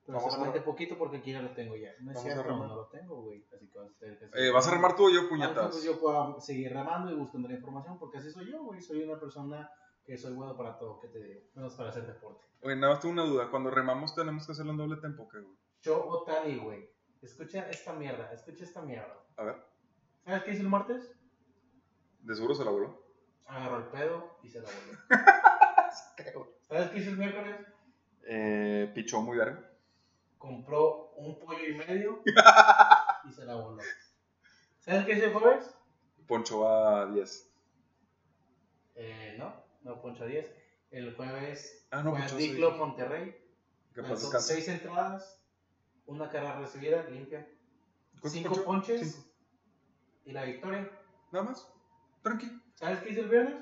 Pero Vamos solamente poquito porque aquí ya lo tengo ya. No es cierto, no lo tengo, güey. Así que vas a tener que Eh, ¿Vas a remar tú o yo, Ah, puñetas? pues yo puedo seguir remando y buscando la información porque así soy yo, güey. Soy una persona que soy bueno para todo, ¿qué te digo? Menos para hacer deporte. Oye, nada más tengo una duda. Cuando remamos tenemos que hacerlo en doble tempo, ¿qué, güey? Yo Otani, güey. Escucha esta mierda, escucha esta mierda. A ver, ¿Sabes qué hizo el martes? De seguro se la voló. Agarró el pedo y se la volvió. ¿Sabes qué hizo el miércoles? Eh, pichó muy verga. Compró un pollo y medio y se la voló. ¿Sabes qué hizo el jueves? Poncho a 10. Eh, no, no poncho a 10. El jueves Ah, no, fue a sí. Diclo, Monterrey. Que descanse. seis entradas, una carrera recibida, limpia. ¿Cuántos Cinco ponches Cinco. y la victoria. Nada más. Tranqui. ¿Sabes qué hizo el viernes?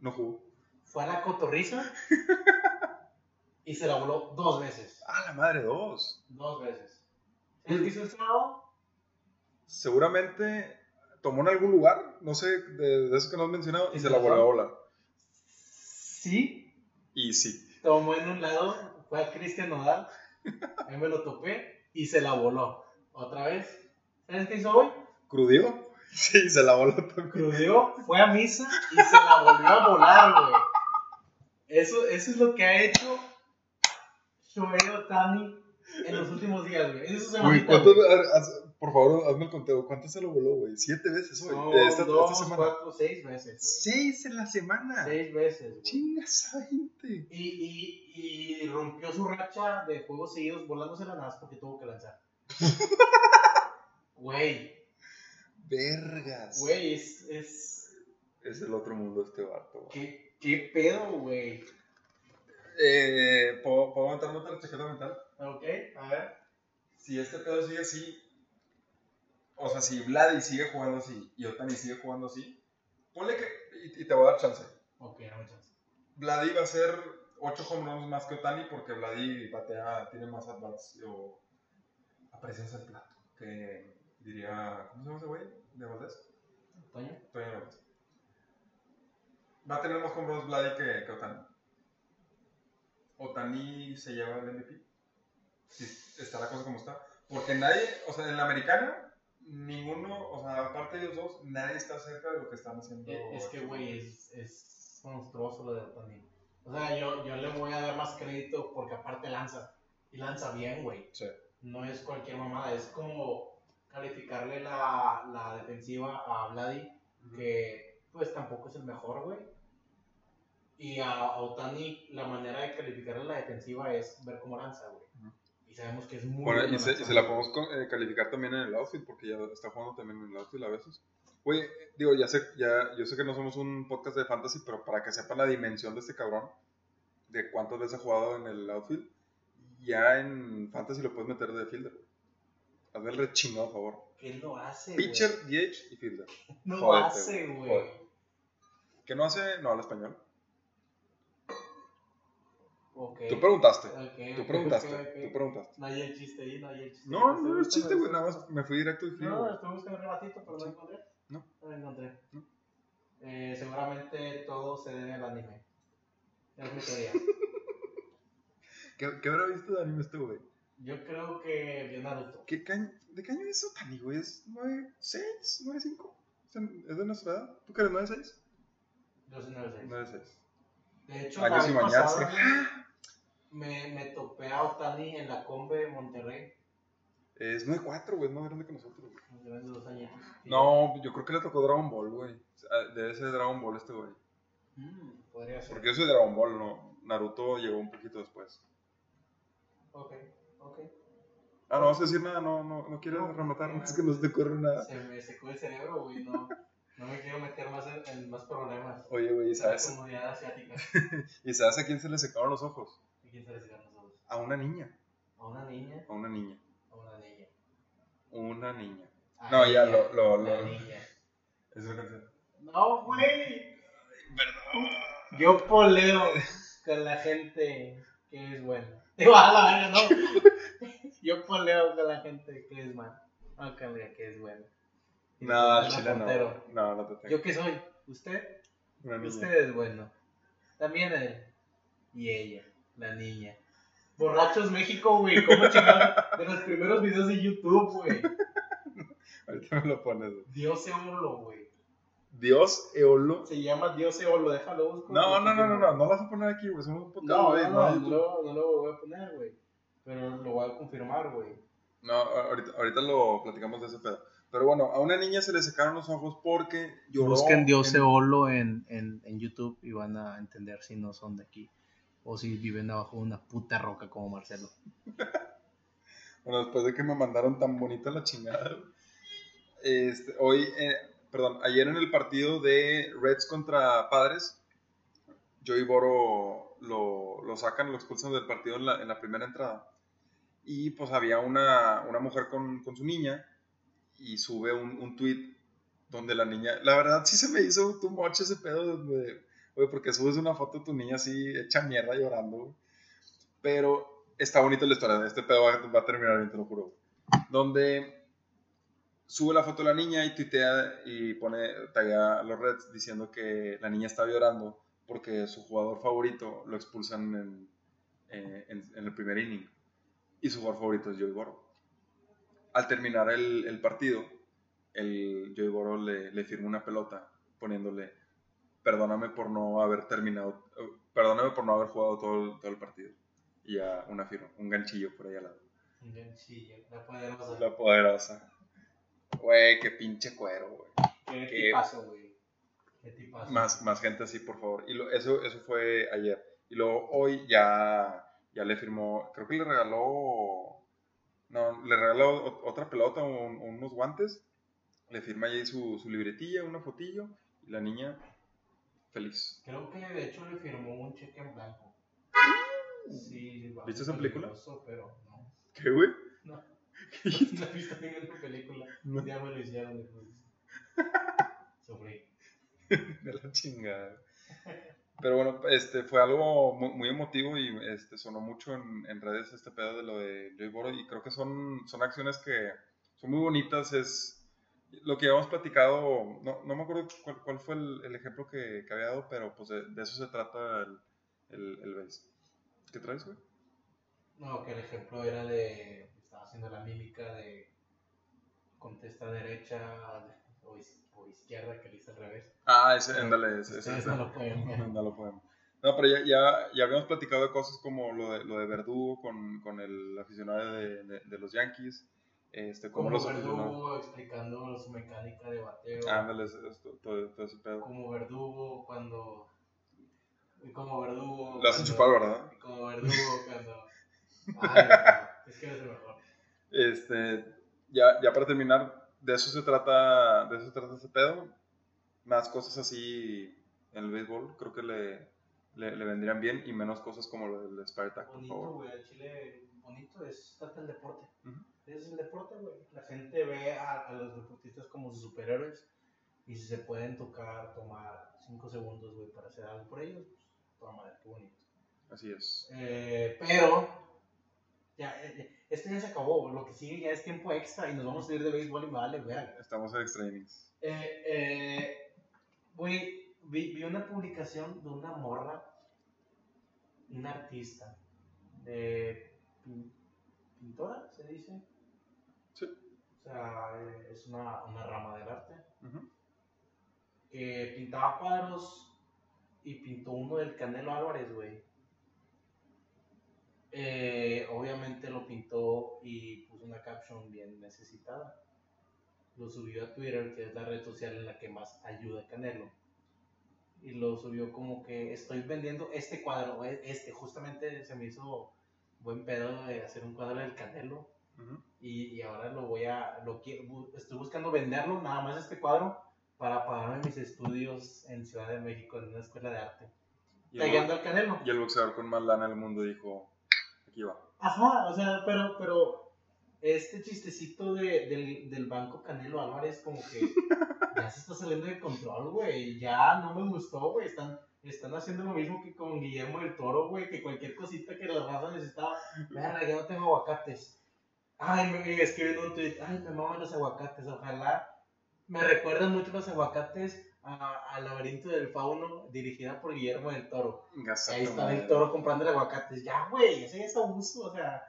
No jugó. Fue a la cotorriza y se la voló dos veces. Ah, la madre, dos. Dos veces. ¿Sabes qué hizo el sábado? Seguramente tomó en algún lugar, no sé, de, de eso que no has mencionado, y se la volvió a volar. Sí, Y sí. tomó en un lado, fue a Cristian Nodal, ahí me lo topé y se la voló. Otra vez. ¿Sabes qué hizo hoy? ¿Crudió? Sí, se la voló también. Crudeó, fue a misa y se la volvió a volar, güey. Eso, eso es lo que ha hecho Shohei Otani en los últimos días, güey. Eso se Güey, ¿cuántas, haz- por favor, hazme el conteo. ¿Cuántas se lo voló, güey? ¿Siete veces hoy? Son Eh, esta, dos, esta semana. cuatro, seis veces, Seis en la semana. güey. Seis veces, güey. Chinga esa gente. Y, y, y rompió su racha de juegos seguidos volándose la nada porque tuvo que lanzar. Güey, Vergas. güey, es, es... Es el otro mundo este vato. güey. ¿Qué, qué pedo, güey? Eh, ¿puedo, ¿Puedo aventarme otra chaqueta mental? Ok, a ver. Si este pedo sigue así, o sea, si Vladi sigue jugando así y Otani sigue jugando así, ponle que, y, y te voy a dar chance. Ok, dame chance. Vladi va a ser 8 home runs más que Otani porque Vladi batea, tiene más at-bats o aprecias el plato. Que diría, ¿cómo se llama ese güey? ¿De Valdés? ¿Toño? Toño Valdés. Va a tener más home runs Vladi que, que Otani. Otani se lleva el MVP. Si está la cosa como está. Porque nadie, o sea, en la americana, ninguno, o sea, aparte de ellos dos, nadie está cerca de lo que están haciendo. Eh, Es que, güey, es monstruoso lo de Otani. O sea, yo, yo le voy a dar más crédito porque aparte lanza. Y lanza bien, güey. Sí. No es cualquier mamada. Es como calificarle la, la defensiva a Vladi, que pues tampoco es el mejor, güey. Y a, a Otani, la manera de calificarle la defensiva es ver cómo lanza, güey. Ujú. Y sabemos que es muy Bueno, y, se, y lanzando. se la podemos eh, calificar también en el outfit, porque ya está jugando también en el outfit a veces. Güey, digo, ya sé, ya, yo sé que no somos un podcast de fantasy, pero para que sepan la dimensión de este cabrón, de cuántas veces ha jugado en el outfield, ya en fantasy lo puedes meter de fielder. Güey. Hazme el rechingado, por favor. ¿Qué no hace, güey? Pitcher, DH y fielder. No Jódete, hace, güey. ¿Qué no hace? No habla español. Ok. Tú preguntaste. Ok, Tú preguntaste. ok, ok. Tú preguntaste. No hay el chiste ahí, no hay el chiste. No, no, no es chiste, güey. Nada más me fui directo y frío. No, estoy buscando un ratito, pero no Sí. lo encontré. No. No lo encontré. No. Eh, seguramente todo se debe al anime. Es mi teoría. ¿Qué, ¿Qué habrá visto de anime este, güey? Yo creo que vio Naruto. ¿Qué caño, ¿De qué año es Otani, güey? ¿Es 9.6? ¿9.5? ¿Es de nuestra edad? ¿Tú que eres 9.6? Yo soy 96. 9.6. De hecho, Años sin bañarse. pasada, me, me topé a Otani en la Combe Monterrey. Es 9.4, güey. Es más grande que nosotros, güey. Me llevan de dos años. No, yo creo que le tocó Dragon Ball, güey. Ah, Debe ser Dragon Ball este, güey. Mm, podría ser. Porque yo soy de Dragon Ball, no. Naruto llegó un poquito después. Ok, ok. Ah, no vas a decir nada, no, no, no quieres No, rematar, no. es que no se te ocurre nada. Se me secó el cerebro, güey. No, no me quiero meter más en, en más problemas. Oye, güey, ¿y La sabes, comunidad asiática. ¿y sabes a quién se le secaron los ojos? ¿Y quién se les gana nosotros? A una niña. ¿A una niña A una niña. a una niña? Una niña. A No, ya, lo- lo- la lo- niña. Es una canción. No, güey. Yo poleo con la gente que es buena. A la verga, no. Yo poleo con la gente que es. No, con la que es buena. Y No, el chile no. No, no te tengo. ¿Yo qué soy? ¿Usted? Una niña. Usted es bueno. También él. Y ella, la niña. Borrachos México, güey. ¿Cómo chingados? De los primeros videos de YouTube, güey. Ahorita me lo pones, güey. Dios Eolo, güey. Dios Eolo. Se llama Dios Eolo, déjalo busco. No, no, no, no, no, no lo vas a poner aquí, güey. No, no, No, no, lo- no lo voy a poner, güey. Pero lo voy a confirmar, güey. No, ahorita, ahorita lo platicamos de ese pedo. Pero bueno, a una niña se le secaron los ojos porque lloró. Busquen Dios en- Eolo en, en, en YouTube y van a entender si no son de aquí. O si viven abajo de una puta roca como Marcelo. Bueno, después de que me mandaron tan bonita la chingada. güey. Este, hoy, eh, perdón, ayer en el partido de Reds contra Padres, Joey Boro lo, lo sacan, lo expulsan del partido en la, en la primera entrada. Y pues había una, una mujer con, con, su niña y sube un, un tweet donde la niña, la verdad sí se me hizo tu moche ese pedo, de, porque subes una foto de tu niña así hecha mierda llorando, pero está bonito la historia, este pedo va, va a terminar bien, te lo juro. Donde sube la foto de la niña y tuitea y pone, talla a los Reds diciendo que la niña estaba llorando porque su jugador favorito lo expulsan en, eh, en, el primer inning y su jugador favorito es Joey Boro. Al terminar el, el partido, el Joey Boro le, le firma una pelota poniéndole perdóname por no haber terminado, perdóname por no haber jugado todo el, todo el partido. Y ya una firma, un ganchillo por ahí al lado. Un ganchillo, la poderosa. La poderosa. Güey, qué pinche cuero, güey. ¿Qué, ¿Qué tipazo, güey? ¿Qué tipazo? Más, más gente así, por favor. Y lo, eso, eso fue ayer. Y luego hoy ya, ya le firmó, creo que le regaló, no, le regaló otra pelota unos guantes. Le firma ahí su, su libretilla, una fotillo. Y la niña, feliz. Creo que de hecho le firmó un cheque en blanco. Sí, ¿Viste esa película? Pero no. ¿Qué, güey? No. No he visto ninguna película. No. Ya me lo hicieron después. Sufrí. De la chingada. Pero bueno, este fue algo muy, muy emotivo y este, sonó mucho en, en, redes este pedo de lo de Joy Boro y creo que son, son acciones que son muy bonitas. Es lo que habíamos platicado, no, no me acuerdo cuál, cuál fue el, el, ejemplo que, que, había dado, pero pues de, de eso se trata el, el, el base. ¿Qué traes, güey? No, que el ejemplo era de haciendo la mímica de contesta derecha o, o izquierda que le hice al revés. Ah, ese, ándale, ese, ese, ese, no lo pueden. no lo podemos. No, pero ya, ya, ya, habíamos platicado de cosas como lo de, lo de Verdugo con, con el aficionado de, de, de los Yankees. Este, como los Verdugo explicando su mecánica de bateo. Ándale, esto, todo, todo, ese pedo. Como Verdugo cuando. Como Verdugo. Lo has chupado, ¿verdad? Como Verdugo cuando. Ay, es que es el mejor. Este, ya, ya para terminar, de eso se trata, de eso se trata este pedo. Más cosas así en el béisbol, creo que le, le, le vendrían bien y menos cosas como lo del Spartak, por bonito, güey, Chile bonito es trata el deporte. Uh -huh. Es el deporte, güey. La gente ve a, a, los deportistas como sus superhéroes y si se pueden tocar, tomar 5 segundos, güey, para hacer algo por ellos, pues, madre, qué bonito. Así es. Eh, pero, ya, eh, esto ya se acabó, lo que sigue ya es tiempo extra y nos vamos a ir de béisbol y me vale ver. Estamos en extra innings. Eh, eh, güey, vi, vi, una publicación de una morra, una artista, pintora, se dice. Sí. O sea, es una, una rama del arte. Uh -huh. Que pintaba cuadros y pintó uno del Canelo Álvarez, güey. Eh, obviamente lo pintó y puso una caption bien necesitada. Lo subió a Twitter, que es la red social en la que más ayuda Canelo. Y lo subió como que estoy vendiendo este cuadro, este, justamente se me hizo buen pedo de hacer un cuadro del Canelo. Uh -huh. y, y, ahora lo voy a, lo quiero, estoy buscando venderlo, nada más este cuadro, para pagarme mis estudios en Ciudad de México en una escuela de arte. Y el, al Canelo. Y el boxeador con más lana del mundo dijo, aquí va. Ajá, o sea, pero, pero este chistecito de, del, del banco Canelo Álvarez como que ya se está saliendo de control, güey. Ya no me gustó, güey. Están, están haciendo lo mismo que con Guillermo del Toro, güey. Que cualquier cosita que la raza necesitaba. Verga, ya no tengo aguacates. Ay, me escriben un tweet. Ay, me maman los aguacates. Ojalá me recuerdan mucho los aguacates al laberinto del fauno dirigida por Guillermo del Toro. Ahí está el toro comprando aguacates. Ya, güey, ese es abuso, o sea,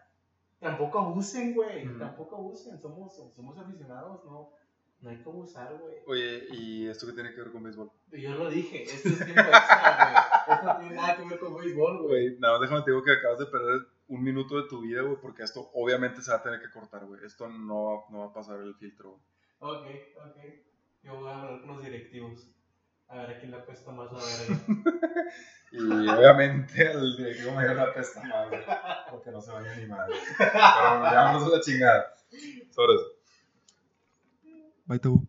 tampoco abusen, güey, mm. tampoco abusen, somos, somos aficionados, no, no hay que abusar, güey. Oye, ¿y esto qué tiene que ver con béisbol? Yo lo dije, esto es tiempo extra, güey. Esto no tiene nada que ver con béisbol, güey. Nada más déjame te digo que acabas de perder un minuto de tu vida, güey, porque esto obviamente se va a tener que cortar, güey. Esto no, no va a pasar el filtro, güey. Ok, ok. Yo voy a hablar con los directivos. A ver a quién le apesta más la verga. y obviamente al directivo mayor le apesta más. Porque no se vaya ni madre. Pero ya vamos a la chingada. Sobre eso. Bye, tabú.